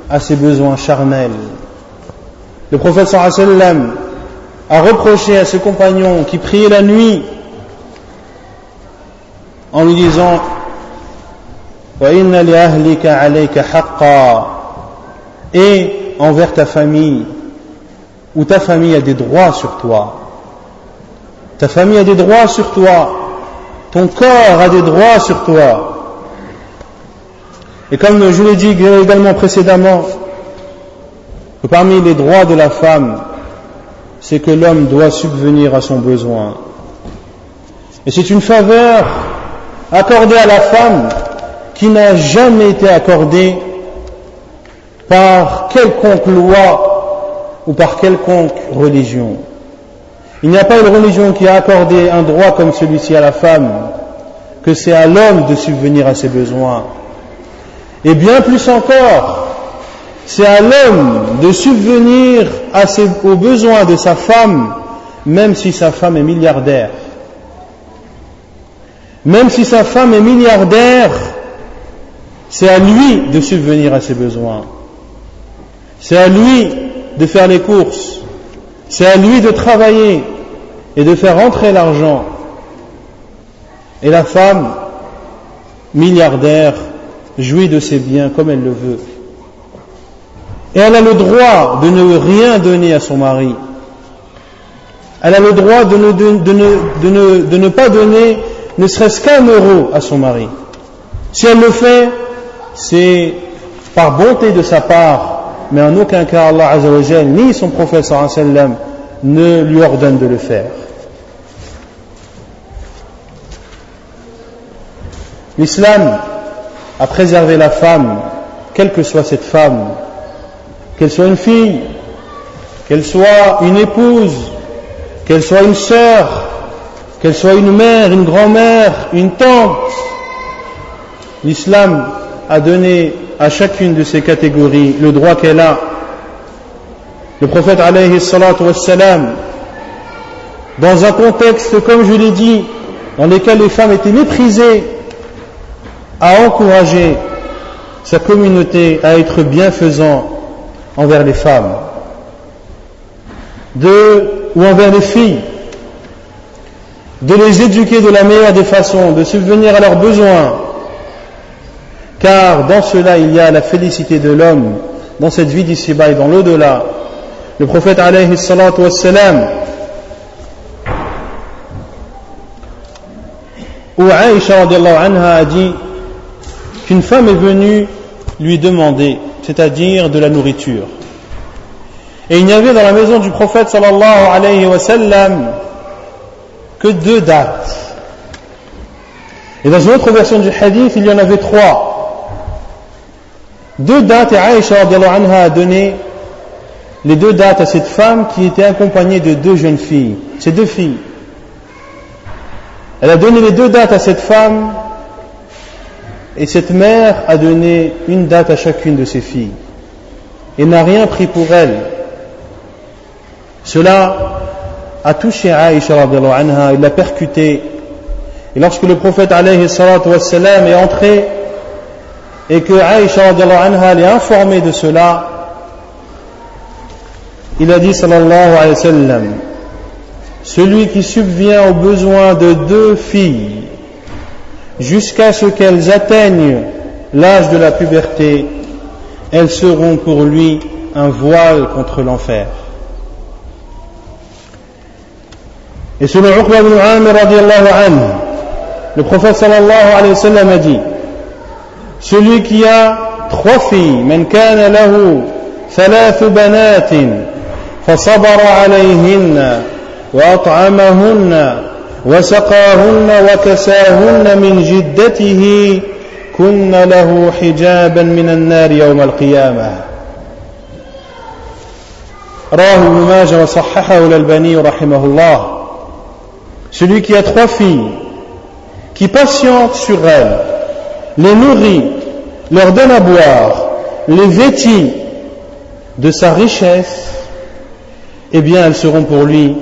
à ses besoins charnels. Le prophète sallam a reproché à ses compagnons qui priaient la nuit en lui disant et envers ta famille, où ta famille a des droits sur toi. Ta famille a des droits sur toi. Ton corps a des droits sur toi. Et comme je l'ai dit également précédemment, parmi les droits de la femme, c'est que l'homme doit subvenir à son besoin. Et c'est une faveur accordée à la femme qui n'a jamais été accordée par quelconque loi ou par quelconque religion. Il n'y a pas une religion qui a accordé un droit comme celui-ci à la femme, que c'est à l'homme de subvenir à ses besoins. Et bien plus encore, c'est à l'homme de subvenir aux besoins de sa femme, même si sa femme est milliardaire. Même si sa femme est milliardaire, c'est à lui de subvenir à ses besoins. C'est à lui de faire les courses. C'est à lui de travailler et de faire rentrer l'argent. Et la femme, milliardaire, jouit de ses biens comme elle le veut. Et elle a le droit de ne rien donner à son mari. Elle a le droit de ne, pas donner ne serait-ce qu'un euro à son mari. Si elle le fait, c'est par bonté de sa part mais en aucun cas Allah Azzawajal ni son prophète ne lui ordonne de le faire. L'islam a préservé la femme, quelle que soit cette femme, qu'elle soit une fille, qu'elle soit une épouse, qu'elle soit une sœur, qu'elle soit une mère, une grand-mère, une tante. L'islam a donné à chacune de ces catégories le droit qu'elle a. Le prophète alayhi wassalam, dans un contexte, comme je l'ai dit, dans lequel les femmes étaient méprisées, a encouragé sa communauté à être bienfaisant envers les femmes, de, ou envers les filles, de les éduquer de la meilleure des façons, de subvenir à leurs besoins, car dans cela il y a la félicité de l'homme dans cette vie d'ici-bas et dans l'au-delà. Le prophète alayhi salatu wassalam, anha a dit qu'une femme est venue lui demander, c'est-à-dire de la nourriture. Et il n'y avait dans la maison du prophète sallallahu alayhi wa sallam que deux dates. Et dans une autre version du hadith, il y en avait trois. Deux dates, et Aïcha anha a donné les deux dates à cette femme qui était accompagnée de deux jeunes filles. Ces deux filles. Elle a donné les deux dates à cette femme et cette mère a donné une date à chacune de ses filles et n'a rien pris pour elle. Cela a touché Aïcha anha, il l'a percuté. Et lorsque le prophète alayhi est entré, et que Aïcha anha l'est informée de cela, il a dit sallallahu alayhi wa sallam, celui qui subvient aux besoins de deux filles jusqu'à ce qu'elles atteignent l'âge de la puberté, elles seront pour lui un voile contre l'enfer. Et selon Uqba ibn Amir anhu, le prophète sallallahu alayhi wa sallam a dit celui qui a trois filles من كان له ثلاث بنات فصبر عليهن وأطعمهن وسقاهن وكساهن من جدته كن له حجابا من النار يوم القيامة رواه ابن ماجه وصححه الألباني رحمه الله celui qui a trois filles qui patiente sur elles les nourrit leur donne à boire les vêtit de sa richesse eh bien elles seront pour lui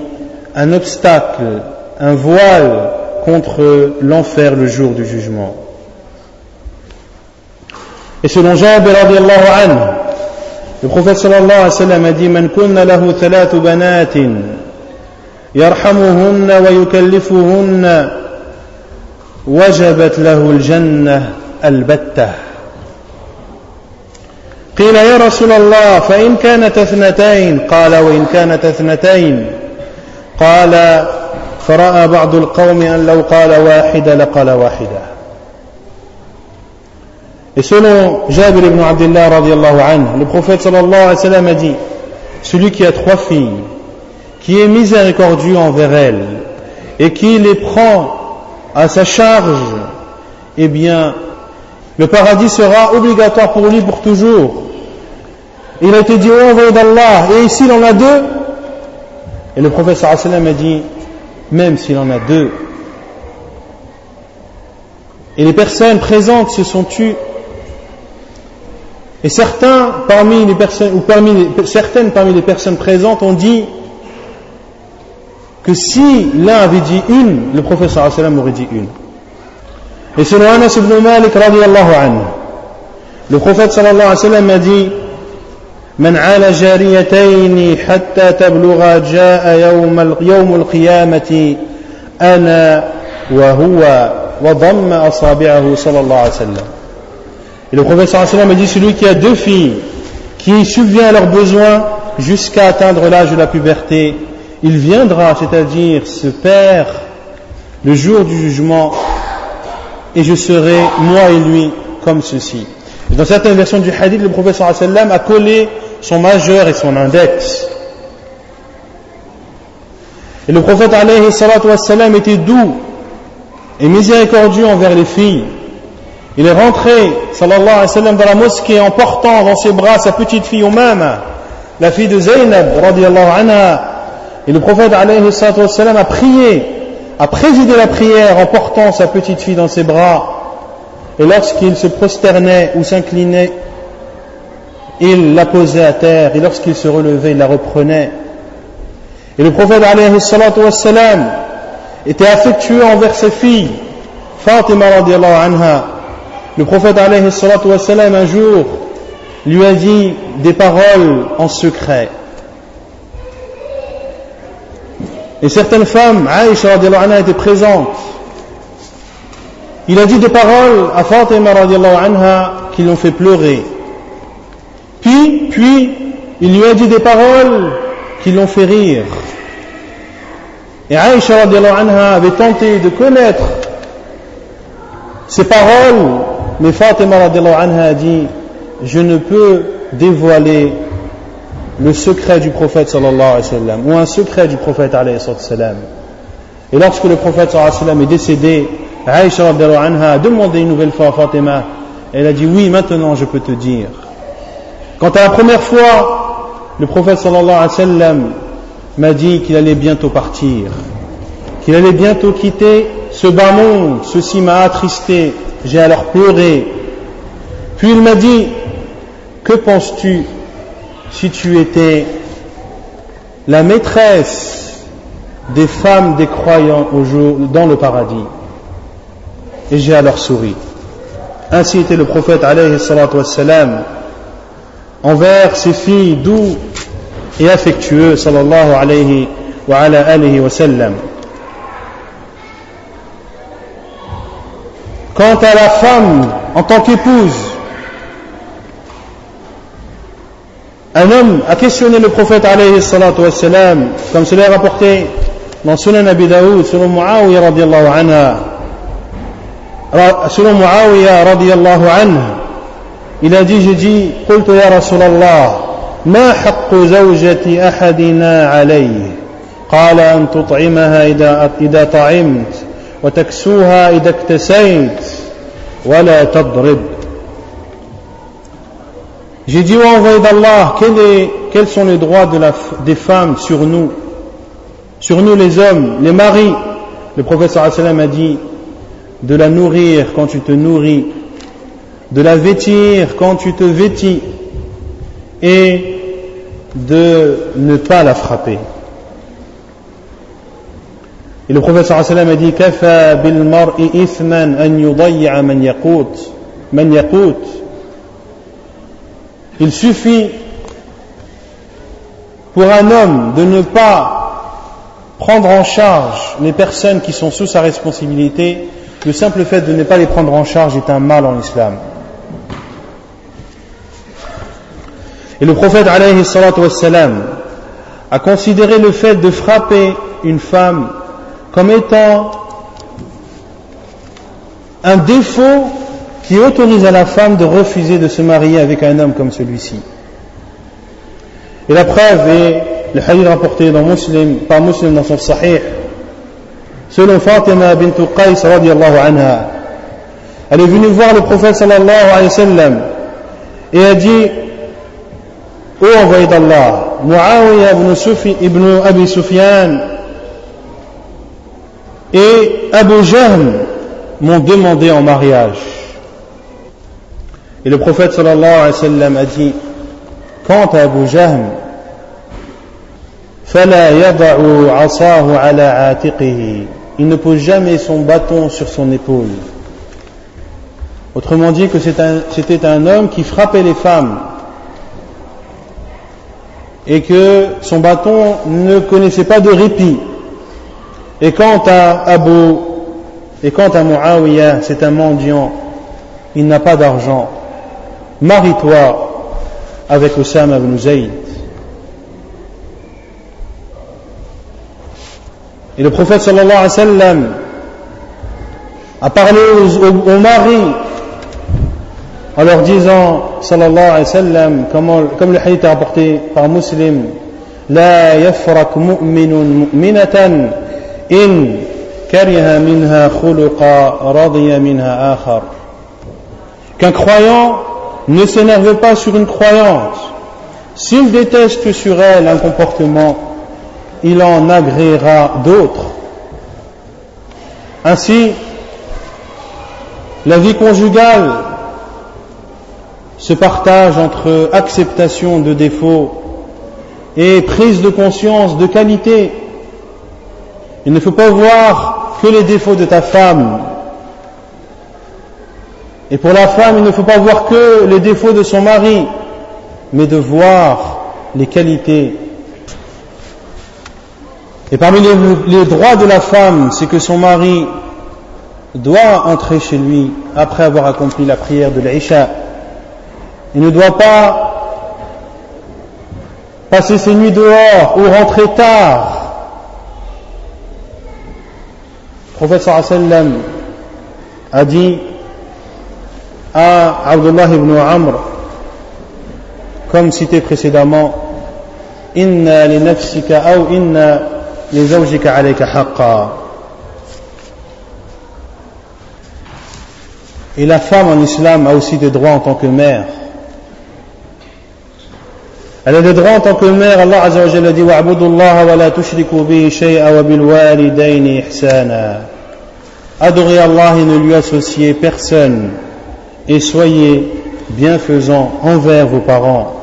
un obstacle, un voile contre l'enfer le jour du jugement. Et selon Jabir radiallahu anhu, le prophète sallallahu alayhi wa sallam a dit Man kunna lahu thalathu banatin yarhamuhunna wa yukallifuhunna wajabat lahu al-jannah al-battah قيل يا رسول الله فإن كانت اثنتين قال وإن كانت اثنتين قال فرأى بعض القوم أن لو قال واحدة لقال واحدة Et selon Jabir ibn Abdullah radiallahu anhu, le prophète sallallahu alayhi wa sallam a dit Celui qui a trois filles, qui est miséricordieux envers elles, et qui les prend à sa charge, eh bien, le paradis sera obligatoire pour lui pour toujours. Il a été dit, oh, envoyé d'Allah, et ici il en a deux. Et le prophète sallam a dit, même s'il en a deux. Et les personnes présentes se sont tues. Et certains parmi les personnes, ou certaines parmi les personnes présentes ont dit que si l'un avait dit une, le prophète sallam aurait dit une. Et selon Anas ibn Malik radiallahu anhu, le prophète sallallahu alayhi wa sallam a dit من عال جاريتين حتى تبلغ جاء يوم يوم القيامة أنا وهو وضم أصابعه صلى الله عليه وسلم Et le prophète sallallahu alayhi wa sallam a dit celui qui a deux filles qui subvient à leurs besoins jusqu'à atteindre l'âge de la puberté il viendra c'est-à-dire se père le jour du jugement et je serai moi et lui comme ceci et dans certaines versions du hadith le prophète sallallahu alayhi wa sallam a collé son majeur et son index. Et le prophète alayhi wassalam, était doux et miséricordieux envers les filles. Il est rentré sallallahu alayhi wa sallam, dans la mosquée en portant dans ses bras sa petite fille Umama, la fille de Zaynab radiallahu anha. Et le prophète alayhi wassalam, a prié, a présidé la prière en portant sa petite fille dans ses bras. Et lorsqu'il se prosternait ou s'inclinait il la posait à terre et lorsqu'il se relevait, il la reprenait. Et le prophète était affectueux envers ses filles. Fatima anha, le prophète wassalam un jour lui a dit des paroles en secret. Et certaines femmes, Aïcha anha était présente. Il a dit des paroles à Fatima anha qui l'ont fait pleurer. Puis, puis, il lui a dit des paroles qui l'ont fait rire. Et Aïcha anha avait tenté de connaître ces paroles, mais Fatima anha a dit, je ne peux dévoiler le secret du prophète sallallahu alayhi wa sallam, ou un secret du prophète alayhi wa sallam. Et lorsque le prophète sallallahu alayhi wa sallam est décédé, Aïcha anha a demandé une nouvelle fois à Fatima, elle a dit, oui, maintenant je peux te dire. Quant à la première fois, le prophète sallallahu alayhi wa sallam m'a dit qu'il allait bientôt partir, qu'il allait bientôt quitter ce bas monde. Ceci m'a attristé, j'ai alors pleuré. Puis il m'a dit, que penses-tu si tu étais la maîtresse des femmes des croyants dans le paradis? Et j'ai alors souri. Ainsi était le prophète alayhi salatu envers ses filles doux et affectueux sallallahu alayhi wa ala alihi wa sallam. Quant à la femme en tant qu'épouse, un homme a questionné le prophète alayhi salatu wassalam, comme cela est rapporté dans Sunan Abi Daoud, selon Muawiyah radiallahu anha, selon Muawiyah radiallahu anha, il a dit, j'ai dit, قلت يا رسول الله ما حق زوجة أحدنا عليه قال أن تطعمها إذا, إذا طعمت وتكسوها إذا اكتسيت ولا تضرب J'ai dit, oh envoyé d'Allah, quel est, quels sont les droits de la, des femmes sur nous Sur nous les hommes, les maris Le prophète sallam a dit, de la nourrir quand tu te nourris, de la vêtir quand tu te vêtis, et de ne pas la frapper. Et le prophète sallam a dit Kafa bil mar'i ithman Il suffit pour un homme de ne pas prendre en charge les personnes qui sont sous sa responsabilité. Le simple fait de ne pas les prendre en charge est un mal en islam. Et le prophète a considéré le fait de frapper une femme comme étant un défaut qui autorise à la femme de refuser de se marier avec un homme comme celui-ci. Et la preuve est le hadith rapporté dans Muslim, par Muslim dans son Sahih, selon Fatima bint Qais radiallahu anha. Elle est venue voir le prophète sallallahu alayhi wa sallam et a dit Envoyé d'Allah, Muawiyah ibn, Sufi, ibn Abi Sufyan et Abu Jahl m'ont demandé en mariage. Et le prophète sallallahu alayhi wa sallam a dit, quant à Abu Jahl, il ne pose jamais son bâton sur son épaule. Autrement dit que c'était un homme qui frappait les femmes et que son bâton ne connaissait pas de répit. Et quant à Abu, et quant à Muawiyah, c'est un mendiant, il n'a pas d'argent. Marie-toi avec Osama ibn Zayd. Et le prophète sallallahu alayhi wa sallam a parlé aux, aux, aux maris en leur disant, sallallahu alayhi wa sallam, comme, comme le hadith est rapporté par Muslim, لا يفرك مؤمن مؤمنة إن كره منها خلقا رضي منها آخر Qu'un croyant ne s'énerve pas sur une croyante. S'il déteste sur elle un comportement, il en agréera d'autres. Ainsi, la vie conjugale se partage entre acceptation de défauts et prise de conscience de qualité. Il ne faut pas voir que les défauts de ta femme. Et pour la femme, il ne faut pas voir que les défauts de son mari, mais de voir les qualités. Et parmi les, les droits de la femme, c'est que son mari doit entrer chez lui après avoir accompli la prière de l'Isha il ne doit pas passer ses nuits dehors ou rentrer tard. Le prophète a dit à Abdullah ibn Amr, comme cité précédemment, Inna nafsika ou inna zawjika. Et la femme en islam a aussi des droits en tant que mère. Elle a des droits en tant que mère. Allah Azza wa Jalla dit وَاعْبُدُوا اللَّهَ وَلَا تُشْرِكُوا بِهِ شَيْئًا وَبِالْوَالِدَيْنِ إِحْسَانًا Adorez Allah et ne lui associez personne et soyez bienfaisants envers vos parents.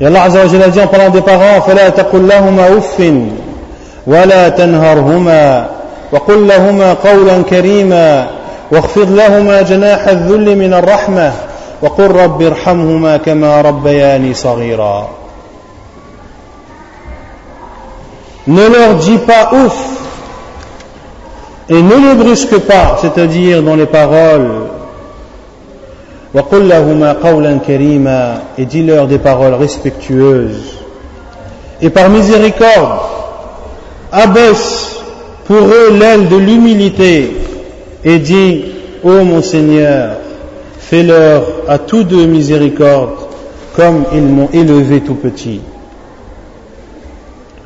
Et Allah Azza wa Jalla dit en parlant des parents فَلَا تَقُلْ لَهُمَا أُفٍّ وَلَا تَنْهَرْهُمَا وَقُلْ لَهُمَا قَوْلًا كَرِيمًا واخفض لهما جناح الذل من الرحمة وقل رب ارحمهما كما ربياني صغيرا Ne leur dis pas ouf et ne les brusque pas, c'est-à-dire dans les paroles. وقل لهما قولا كريما et dis-leur des paroles respectueuses. Et par miséricorde, abaisse pour eux l'aile de l'humilité et dis, ô mon Seigneur, fais-leur à tous deux miséricorde, comme ils m'ont élevé tout petit.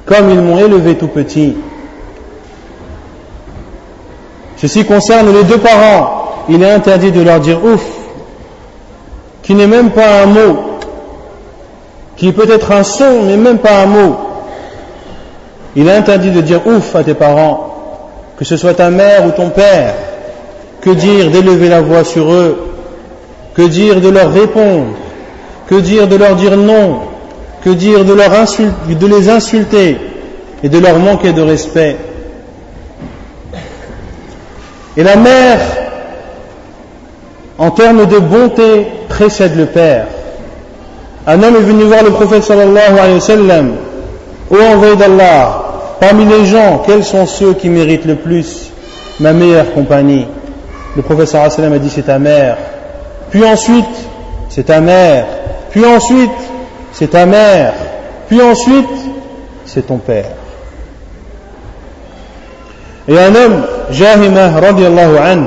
Comme ils m'ont élevé tout petit. Ceci concerne les deux parents. Il est interdit de leur dire ouf, qui n'est même pas un mot, qui peut être un son, mais même pas un mot. Il est interdit de dire ouf à tes parents, que ce soit ta mère ou ton père. Que dire d'élever la voix sur eux Que dire de leur répondre? Que dire de leur dire non? Que dire de, leur de les insulter et de leur manquer de respect? Et la mère, en termes de bonté, précède le père. Un homme est venu voir le prophète sallallahu alayhi wa sallam, ô envoyé d'Allah, parmi les gens, quels sont ceux qui méritent le plus? Ma meilleure compagnie. Le prophète sallallahu alayhi wa sallam a dit c'est ta mère, puis ensuite c'est ta mère, puis ensuite c'est ta mère, puis ensuite c'est ton père. Et un homme, Jahimah radiallahu anhu,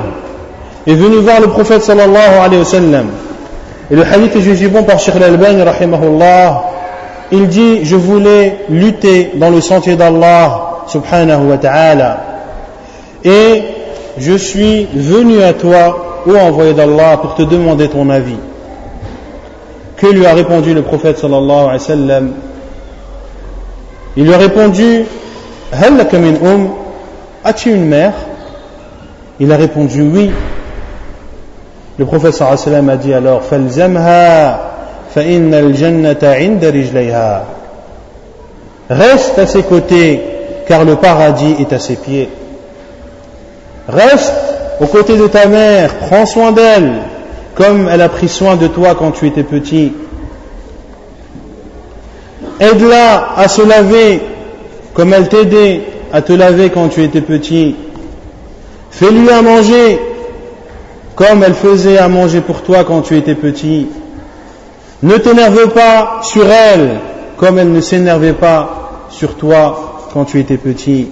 est venu voir le prophète sallallahu alayhi wa sallam. Et le hadith est jugé bon par Sheikh al-Albani rahimahullah. Il dit, je voulais lutter dans le sentier d'Allah subhanahu wa ta'ala. Et je suis venu à toi, ô envoyé d'Allah, pour te demander ton avis. Que lui a répondu le prophète sallallahu alayhi wa sallam? Il lui a répondu, um, as-tu une mère? Il a répondu oui. Le prophète sallallahu a dit alors Reste à ses côtés car le paradis est à ses pieds. Reste aux côtés de ta mère, prends soin d'elle comme elle a pris soin de toi quand tu étais petit. Aide-la à se laver comme elle t'aidait à te laver quand tu étais petit. Fais-lui à manger comme elle faisait à manger pour toi quand tu étais petit. Ne t'énerve pas sur elle comme elle ne s'énervait pas sur toi quand tu étais petit.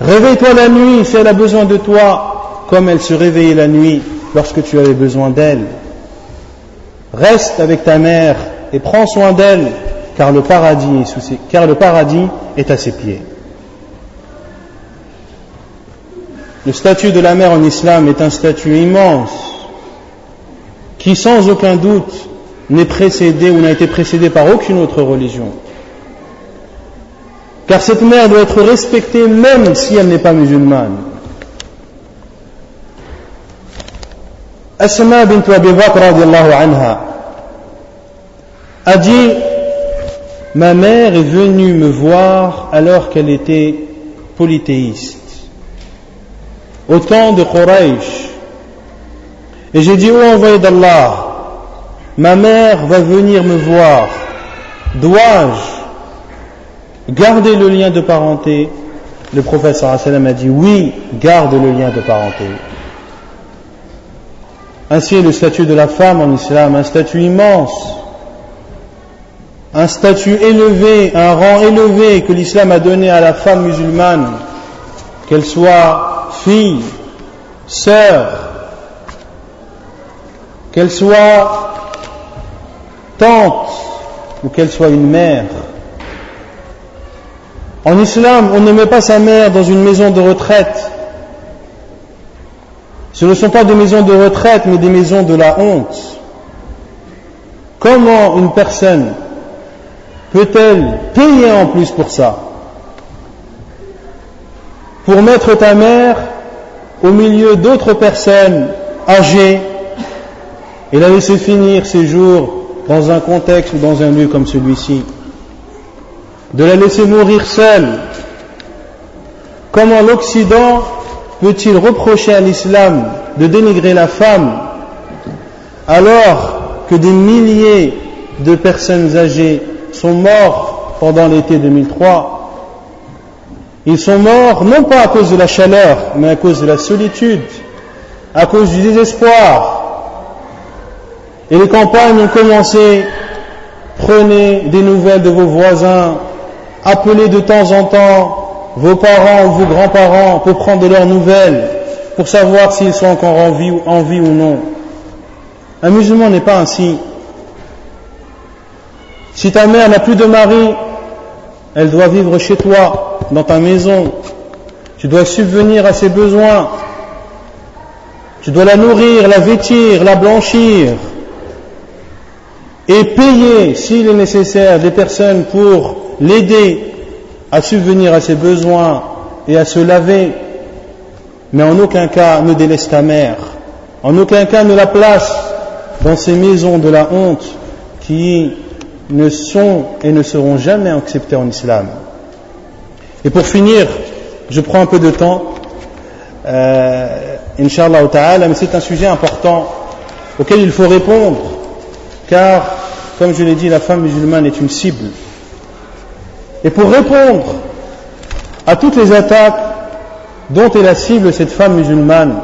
Réveille-toi la nuit si elle a besoin de toi comme elle se réveillait la nuit lorsque tu avais besoin d'elle. Reste avec ta mère et prends soin d'elle car le paradis est, à ses pieds. Le statut de la mère en islam est un statut immense qui sans aucun doute n'est précédé ou n'a été précédé par aucune autre religion. Car cette mère doit être respectée même si elle n'est pas musulmane. Asma bint Abi Bakr anha a dit Ma mère est venue me voir alors qu'elle était polythéiste au temps de Quraysh. Et j'ai dit, ô envoyé d'Allah, ma mère va venir me voir. Dois-je garder le lien de parenté? Le prophète sallam a dit, oui, garde le lien de parenté. Ainsi est le statut de la femme en islam, un statut immense, un statut élevé, un rang élevé que l'islam a donné à la femme musulmane, qu'elle soit fille, sœur, qu'elle soit tante ou qu'elle soit une mère. En islam, on ne met pas sa mère dans une maison de retraite. Ce ne sont pas des maisons de retraite, mais des maisons de la honte. Comment une personne peut-elle payer en plus pour ça Pour mettre ta mère au milieu d'autres personnes âgées et la laisser finir ses jours dans un contexte ou dans un lieu comme celui-ci. De la laisser mourir seule. Comment l'Occident peut-il reprocher à l'islam de dénigrer la femme alors que des milliers de personnes âgées sont mortes pendant l'été 2003 Ils sont morts non pas à cause de la chaleur, mais à cause de la solitude, à cause du désespoir. Et les campagnes ont commencé, prenez des nouvelles de vos voisins, appelez de temps en temps vos parents ou vos grands-parents pour prendre de leurs nouvelles, pour savoir s'ils sont encore en vie, en vie ou non. Un musulman n'est pas ainsi. Si ta mère n'a plus de mari, elle doit vivre chez toi, dans ta maison. Tu dois subvenir à ses besoins. Tu dois la nourrir, la vêtir, la blanchir. Et payer, s'il est nécessaire, des personnes pour l'aider à subvenir à ses besoins et à se laver, mais en aucun cas ne délaisse ta mère, en aucun cas ne la place dans ces maisons de la honte qui ne sont et ne seront jamais acceptées en islam. Et pour finir, je prends un peu de temps, euh, Inch'Allah mais c'est un sujet important auquel il faut répondre, car, comme je l'ai dit, la femme musulmane est une cible et pour répondre à toutes les attaques dont est la cible cette femme musulmane,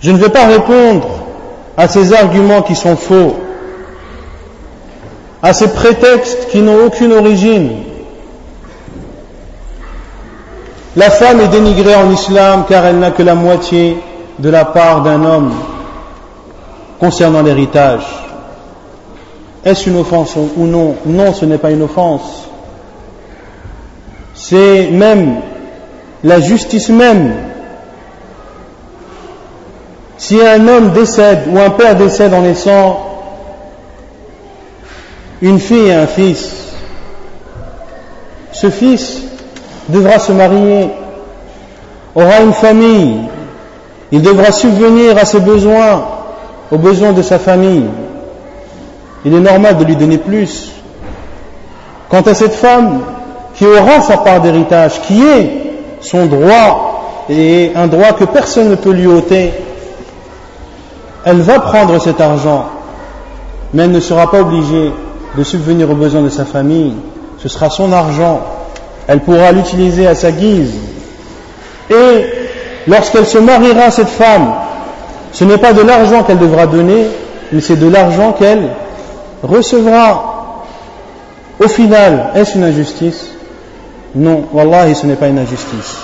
je ne vais pas répondre à ces arguments qui sont faux, à ces prétextes qui n'ont aucune origine. La femme est dénigrée en islam car elle n'a que la moitié de la part d'un homme concernant l'héritage. Est-ce une offense ou non Non, ce n'est pas une offense. C'est même la justice même. Si un homme décède ou un père décède en naissant une fille et un fils, ce fils devra se marier, aura une famille, il devra subvenir à ses besoins, aux besoins de sa famille il est normal de lui donner plus. Quant à cette femme qui aura sa part d'héritage, qui est son droit, et un droit que personne ne peut lui ôter, elle va prendre cet argent, mais elle ne sera pas obligée de subvenir aux besoins de sa famille. Ce sera son argent. Elle pourra l'utiliser à sa guise. Et lorsqu'elle se mariera, cette femme, ce n'est pas de l'argent qu'elle devra donner, mais c'est de l'argent qu'elle recevra. Au final, est-ce une injustice? Non, wallahi, ce n'est pas une injustice.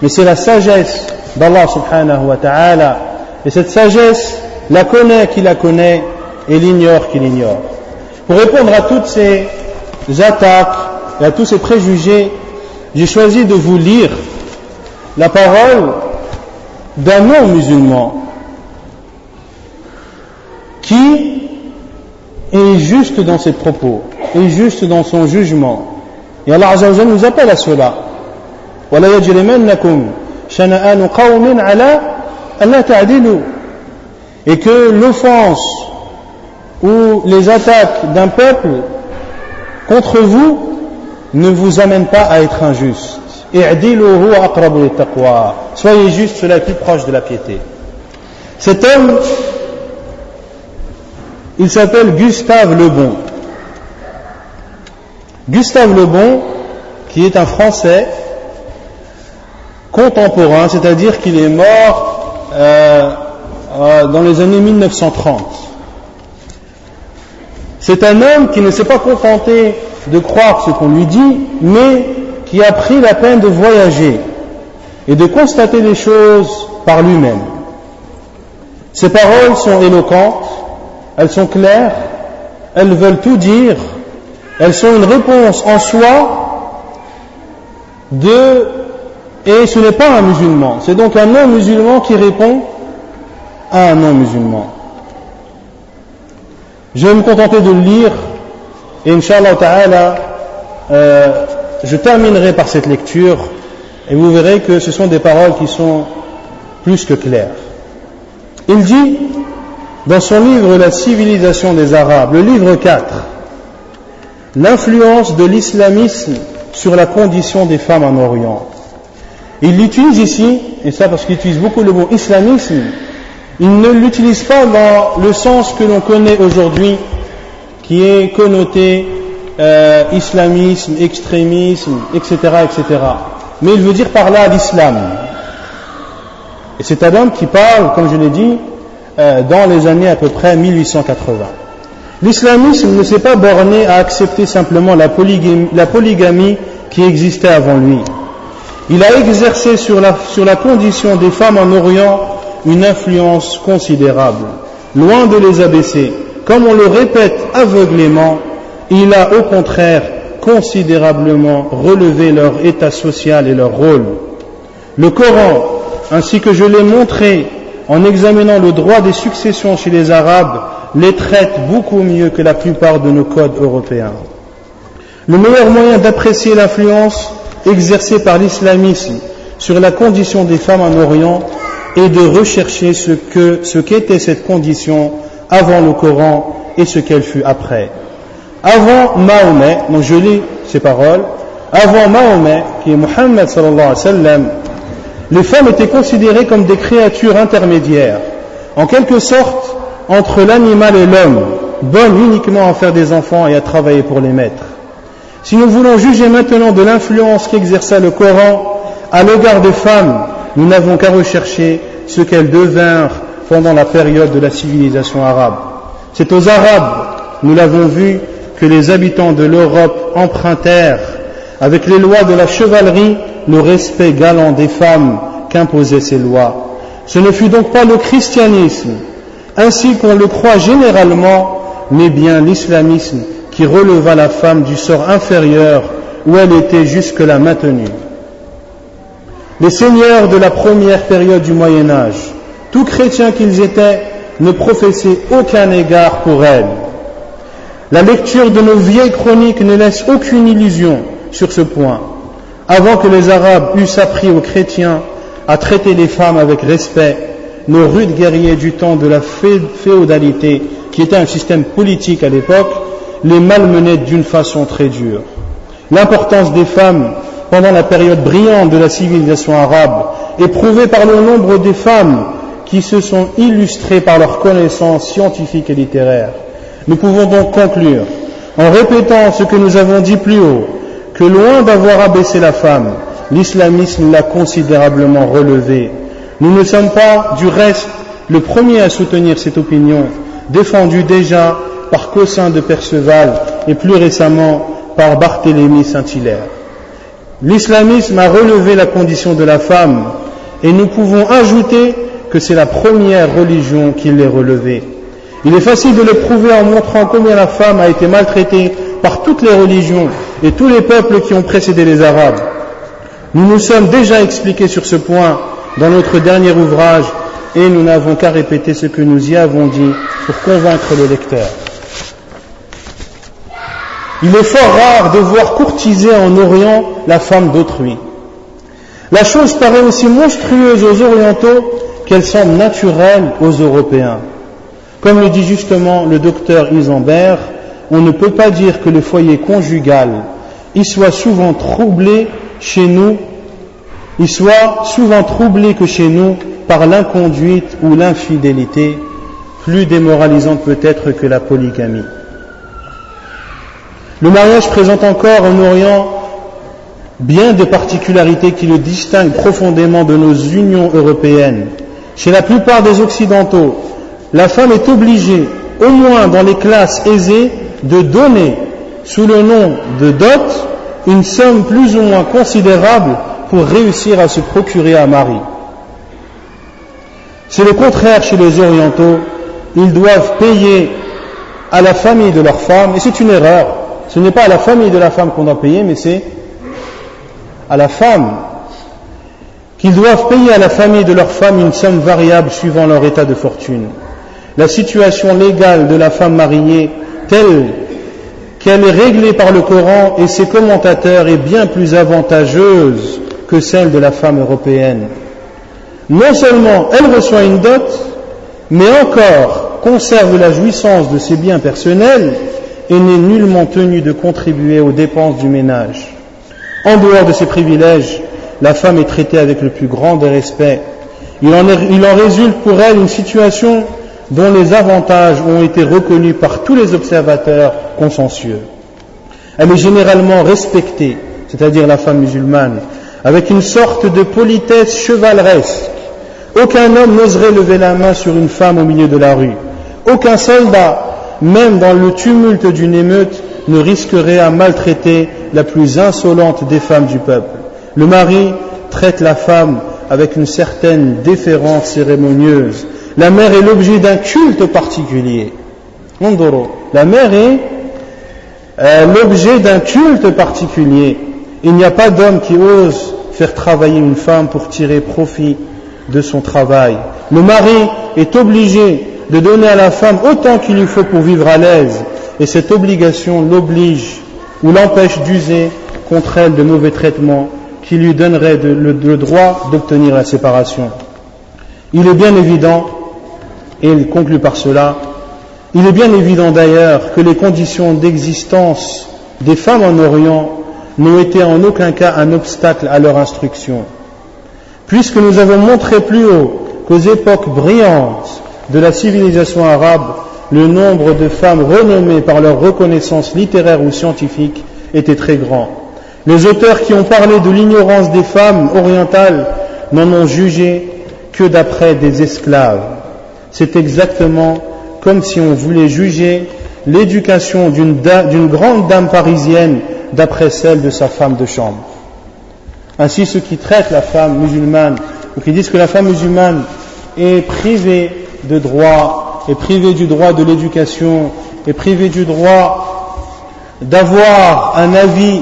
Mais c'est la sagesse d'Allah subhanahu wa ta'ala. Et cette sagesse, la connaît qui la connaît et l'ignore qui l'ignore. Pour répondre à toutes ces attaques et à tous ces préjugés, j'ai choisi de vous lire la parole d'un non-musulman qui est juste dans ses propos, est juste dans son jugement. Et Allah Azza wa nous appelle à cela. Et que l'offense ou les attaques d'un peuple contre vous ne vous amène pas à être injuste. Soyez juste, cela est plus proche de la piété. Cet homme il s'appelle Gustave Lebon. Gustave Lebon, qui est un Français contemporain, c'est-à-dire qu'il est mort euh, euh, dans les années 1930. C'est un homme qui ne s'est pas contenté de croire ce qu'on lui dit, mais qui a pris la peine de voyager et de constater les choses par lui-même. Ses paroles sont éloquentes, elles sont claires, elles veulent tout dire, elles sont une réponse en soi de, et ce n'est pas un musulman, c'est donc un non-musulman qui répond à un non-musulman. Je vais me contenter de le lire, et Inch'Allah Ta'ala, euh, je terminerai par cette lecture, et vous verrez que ce sont des paroles qui sont plus que claires. Il dit, dans son livre La civilisation des Arabes, le livre 4, l'influence de l'islamisme sur la condition des femmes en Orient. Il l'utilise ici, et ça parce qu'il utilise beaucoup le mot islamisme, il ne l'utilise pas dans le sens que l'on connaît aujourd'hui, qui est connoté euh, islamisme, extrémisme, etc., etc. Mais il veut dire par là l'islam. Et c'est homme qui parle, comme je l'ai dit, euh, dans les années à peu près 1880. L'islamisme ne s'est pas borné à accepter simplement la polygamie, qui existait avant lui. Il a exercé sur la condition des femmes en Orient une influence considérable. Loin de les abaisser, comme on le répète aveuglément, il a au contraire considérablement relevé leur état social et leur rôle. Le Coran, ainsi que je l'ai montré en examinant le droit des successions chez les Arabes, les traite beaucoup mieux que la plupart de nos codes européens. Le meilleur moyen d'apprécier l'influence exercée par l'islamisme sur la condition des femmes en Orient est de rechercher ce qu'était cette condition avant le Coran et ce qu'elle fut après. Avant Mahomet, donc je lis ces paroles, avant Mahomet, qui est Muhammad sallallahu alayhi wa sallam, les femmes étaient considérées comme des créatures intermédiaires, en quelque sorte entre l'animal et l'homme, bonnes uniquement à faire des enfants et à travailler pour les maîtres. Si nous voulons juger maintenant de l'influence qu'exerça le Coran à l'égard des femmes, nous n'avons qu'à rechercher ce qu'elles devinrent pendant la période de la civilisation arabe. C'est aux Arabes, nous l'avons vu, que les habitants de l'Europe empruntèrent, avec les lois de la chevalerie, le respect galant des femmes qu'imposaient ces lois. Ce ne fut donc pas le christianisme, ainsi qu'on le croit généralement, mais bien l'islamisme qui releva la femme du sort inférieur où elle était jusque-là maintenue. Les seigneurs de la première période du Moyen Âge, tous chrétiens qu'ils étaient, ne professaient aucun égard pour elle. La lecture de nos vieilles chroniques ne laisse aucune illusion sur ce point. Avant que les Arabes eussent appris aux chrétiens à traiter les femmes avec respect, nos rudes guerriers du temps de la féodalité, qui était un système politique à l'époque, les malmenaient d'une façon très dure. L'importance des femmes pendant la période brillante de la civilisation arabe est prouvée par le nombre des femmes qui se sont illustrées par leurs connaissances scientifiques et littéraires. Nous pouvons donc conclure, en répétant ce que nous avons dit plus haut, que loin d'avoir abaissé la femme, l'islamisme l'a considérablement relevée. Nous ne sommes pas, du reste, le premier à soutenir cette opinion, défendue déjà par Cossin de Perceval et plus récemment par Barthélemy Saint-Hilaire. L'islamisme a relevé la condition de la femme et nous pouvons ajouter que c'est la première religion qui l'ait relevée. Il est facile de le prouver en montrant combien la femme a été maltraitée par toutes les religions et tous les peuples qui ont précédé les Arabes. Nous nous sommes déjà expliqués sur ce point dans notre dernier ouvrage et nous n'avons qu'à répéter ce que nous y avons dit pour convaincre le lecteur. Il est fort rare de voir courtiser en Orient la femme d'autrui. La chose paraît aussi monstrueuse aux Orientaux qu'elle semble naturelle aux Européens. Comme le dit justement le docteur Isambert, on ne peut pas dire que le foyer conjugal y soit souvent troublé chez nous, soit souvent troublé que chez nous par l'inconduite ou l'infidélité, plus démoralisante peut-être que la polygamie. Le mariage présente encore en Orient bien de particularités qui le distinguent profondément de nos unions européennes. Chez la plupart des Occidentaux, la femme est obligée, au moins dans les classes aisées, de donner, sous le nom de dot, une somme plus ou moins considérable pour réussir à se procurer un mari. C'est le contraire chez les orientaux. Ils doivent payer à la famille de leur femme, et c'est une erreur. Ce n'est pas à la famille de la femme qu'on doit payer, mais c'est à la femme qu'ils doivent payer à la famille de leur femme une somme variable suivant leur état de fortune. La situation légale de la femme mariée, telle qu'elle est réglée par le Coran et ses commentateurs, est bien plus avantageuse que celle de la femme européenne. Non seulement elle reçoit une dot, mais encore conserve la jouissance de ses biens personnels et n'est nullement tenue de contribuer aux dépenses du ménage. En dehors de ces privilèges, la femme est traitée avec le plus grand des il en résulte pour elle une situation dont les avantages ont été reconnus par tous les observateurs consensueux. Elle est généralement respectée, c'est-à-dire la femme musulmane, avec une sorte de politesse chevaleresque. Aucun homme n'oserait lever la main sur une femme au milieu de la rue. Aucun soldat, même dans le tumulte d'une émeute, ne risquerait à maltraiter la plus insolente des femmes du peuple. Le mari traite la femme avec une certaine déférence cérémonieuse. La mère est l'objet d'un culte particulier. La mère est euh, l'objet d'un culte particulier. Il n'y a pas d'homme qui ose faire travailler une femme pour tirer profit de son travail. Le mari est obligé de donner à la femme autant qu'il lui faut pour vivre à l'aise, et cette obligation l'oblige ou l'empêche d'user contre elle de mauvais traitements qui lui donneraient le, droit d'obtenir la séparation. Il est bien évident, et il conclut par cela, il est bien évident d'ailleurs que les conditions d'existence des femmes en Orient n'ont été en aucun cas un obstacle à leur instruction. Puisque nous avons montré plus haut qu'aux époques brillantes de la civilisation arabe, le nombre de femmes renommées par leur reconnaissance littéraire ou scientifique était très grand. Les auteurs qui ont parlé de l'ignorance des femmes orientales n'en ont jugé que d'après des esclaves. C'est exactement comme si on voulait juger l'éducation d'une grande dame parisienne d'après celle de sa femme de chambre. Ainsi, ceux qui traitent la femme musulmane ou qui disent que la femme musulmane est privée de droit, est privée du droit de l'éducation, est privée du droit d'avoir un avis,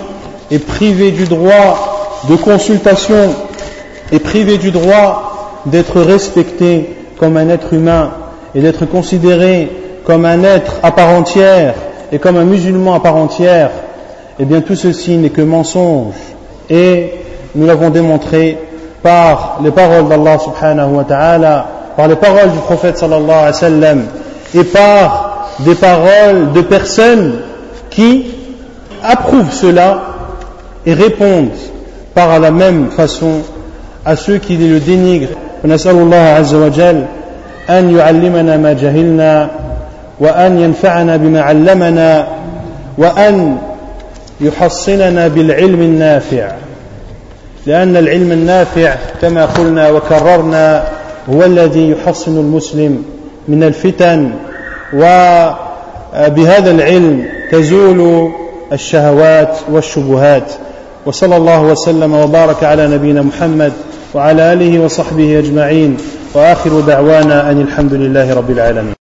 est privée du droit de consultation, est privée du droit d'être respectée comme un être humain et d'être considéré comme un être à part entière et comme un musulman à part entière, eh bien tout ceci n'est que mensonge. Et nous l'avons démontré par les paroles d'Allah subhanahu wa ta'ala, par les paroles du prophète sallallahu et par des paroles de personnes qui approuvent cela et répondent par la même façon à ceux qui le dénigrent. ونسأل الله عز وجل أن يعلمنا ما جهلنا وأن ينفعنا بما علمنا وأن يحصننا بالعلم النافع. لأن العلم النافع كما قلنا وكررنا هو الذي يحصن المسلم من الفتن وبهذا العلم تزول الشهوات والشبهات. وصلى الله وسلم وبارك على نبينا محمد وعلى آله وصحبه أجمعين. وآخر دعوانا أن الحمد لله رب العالمين.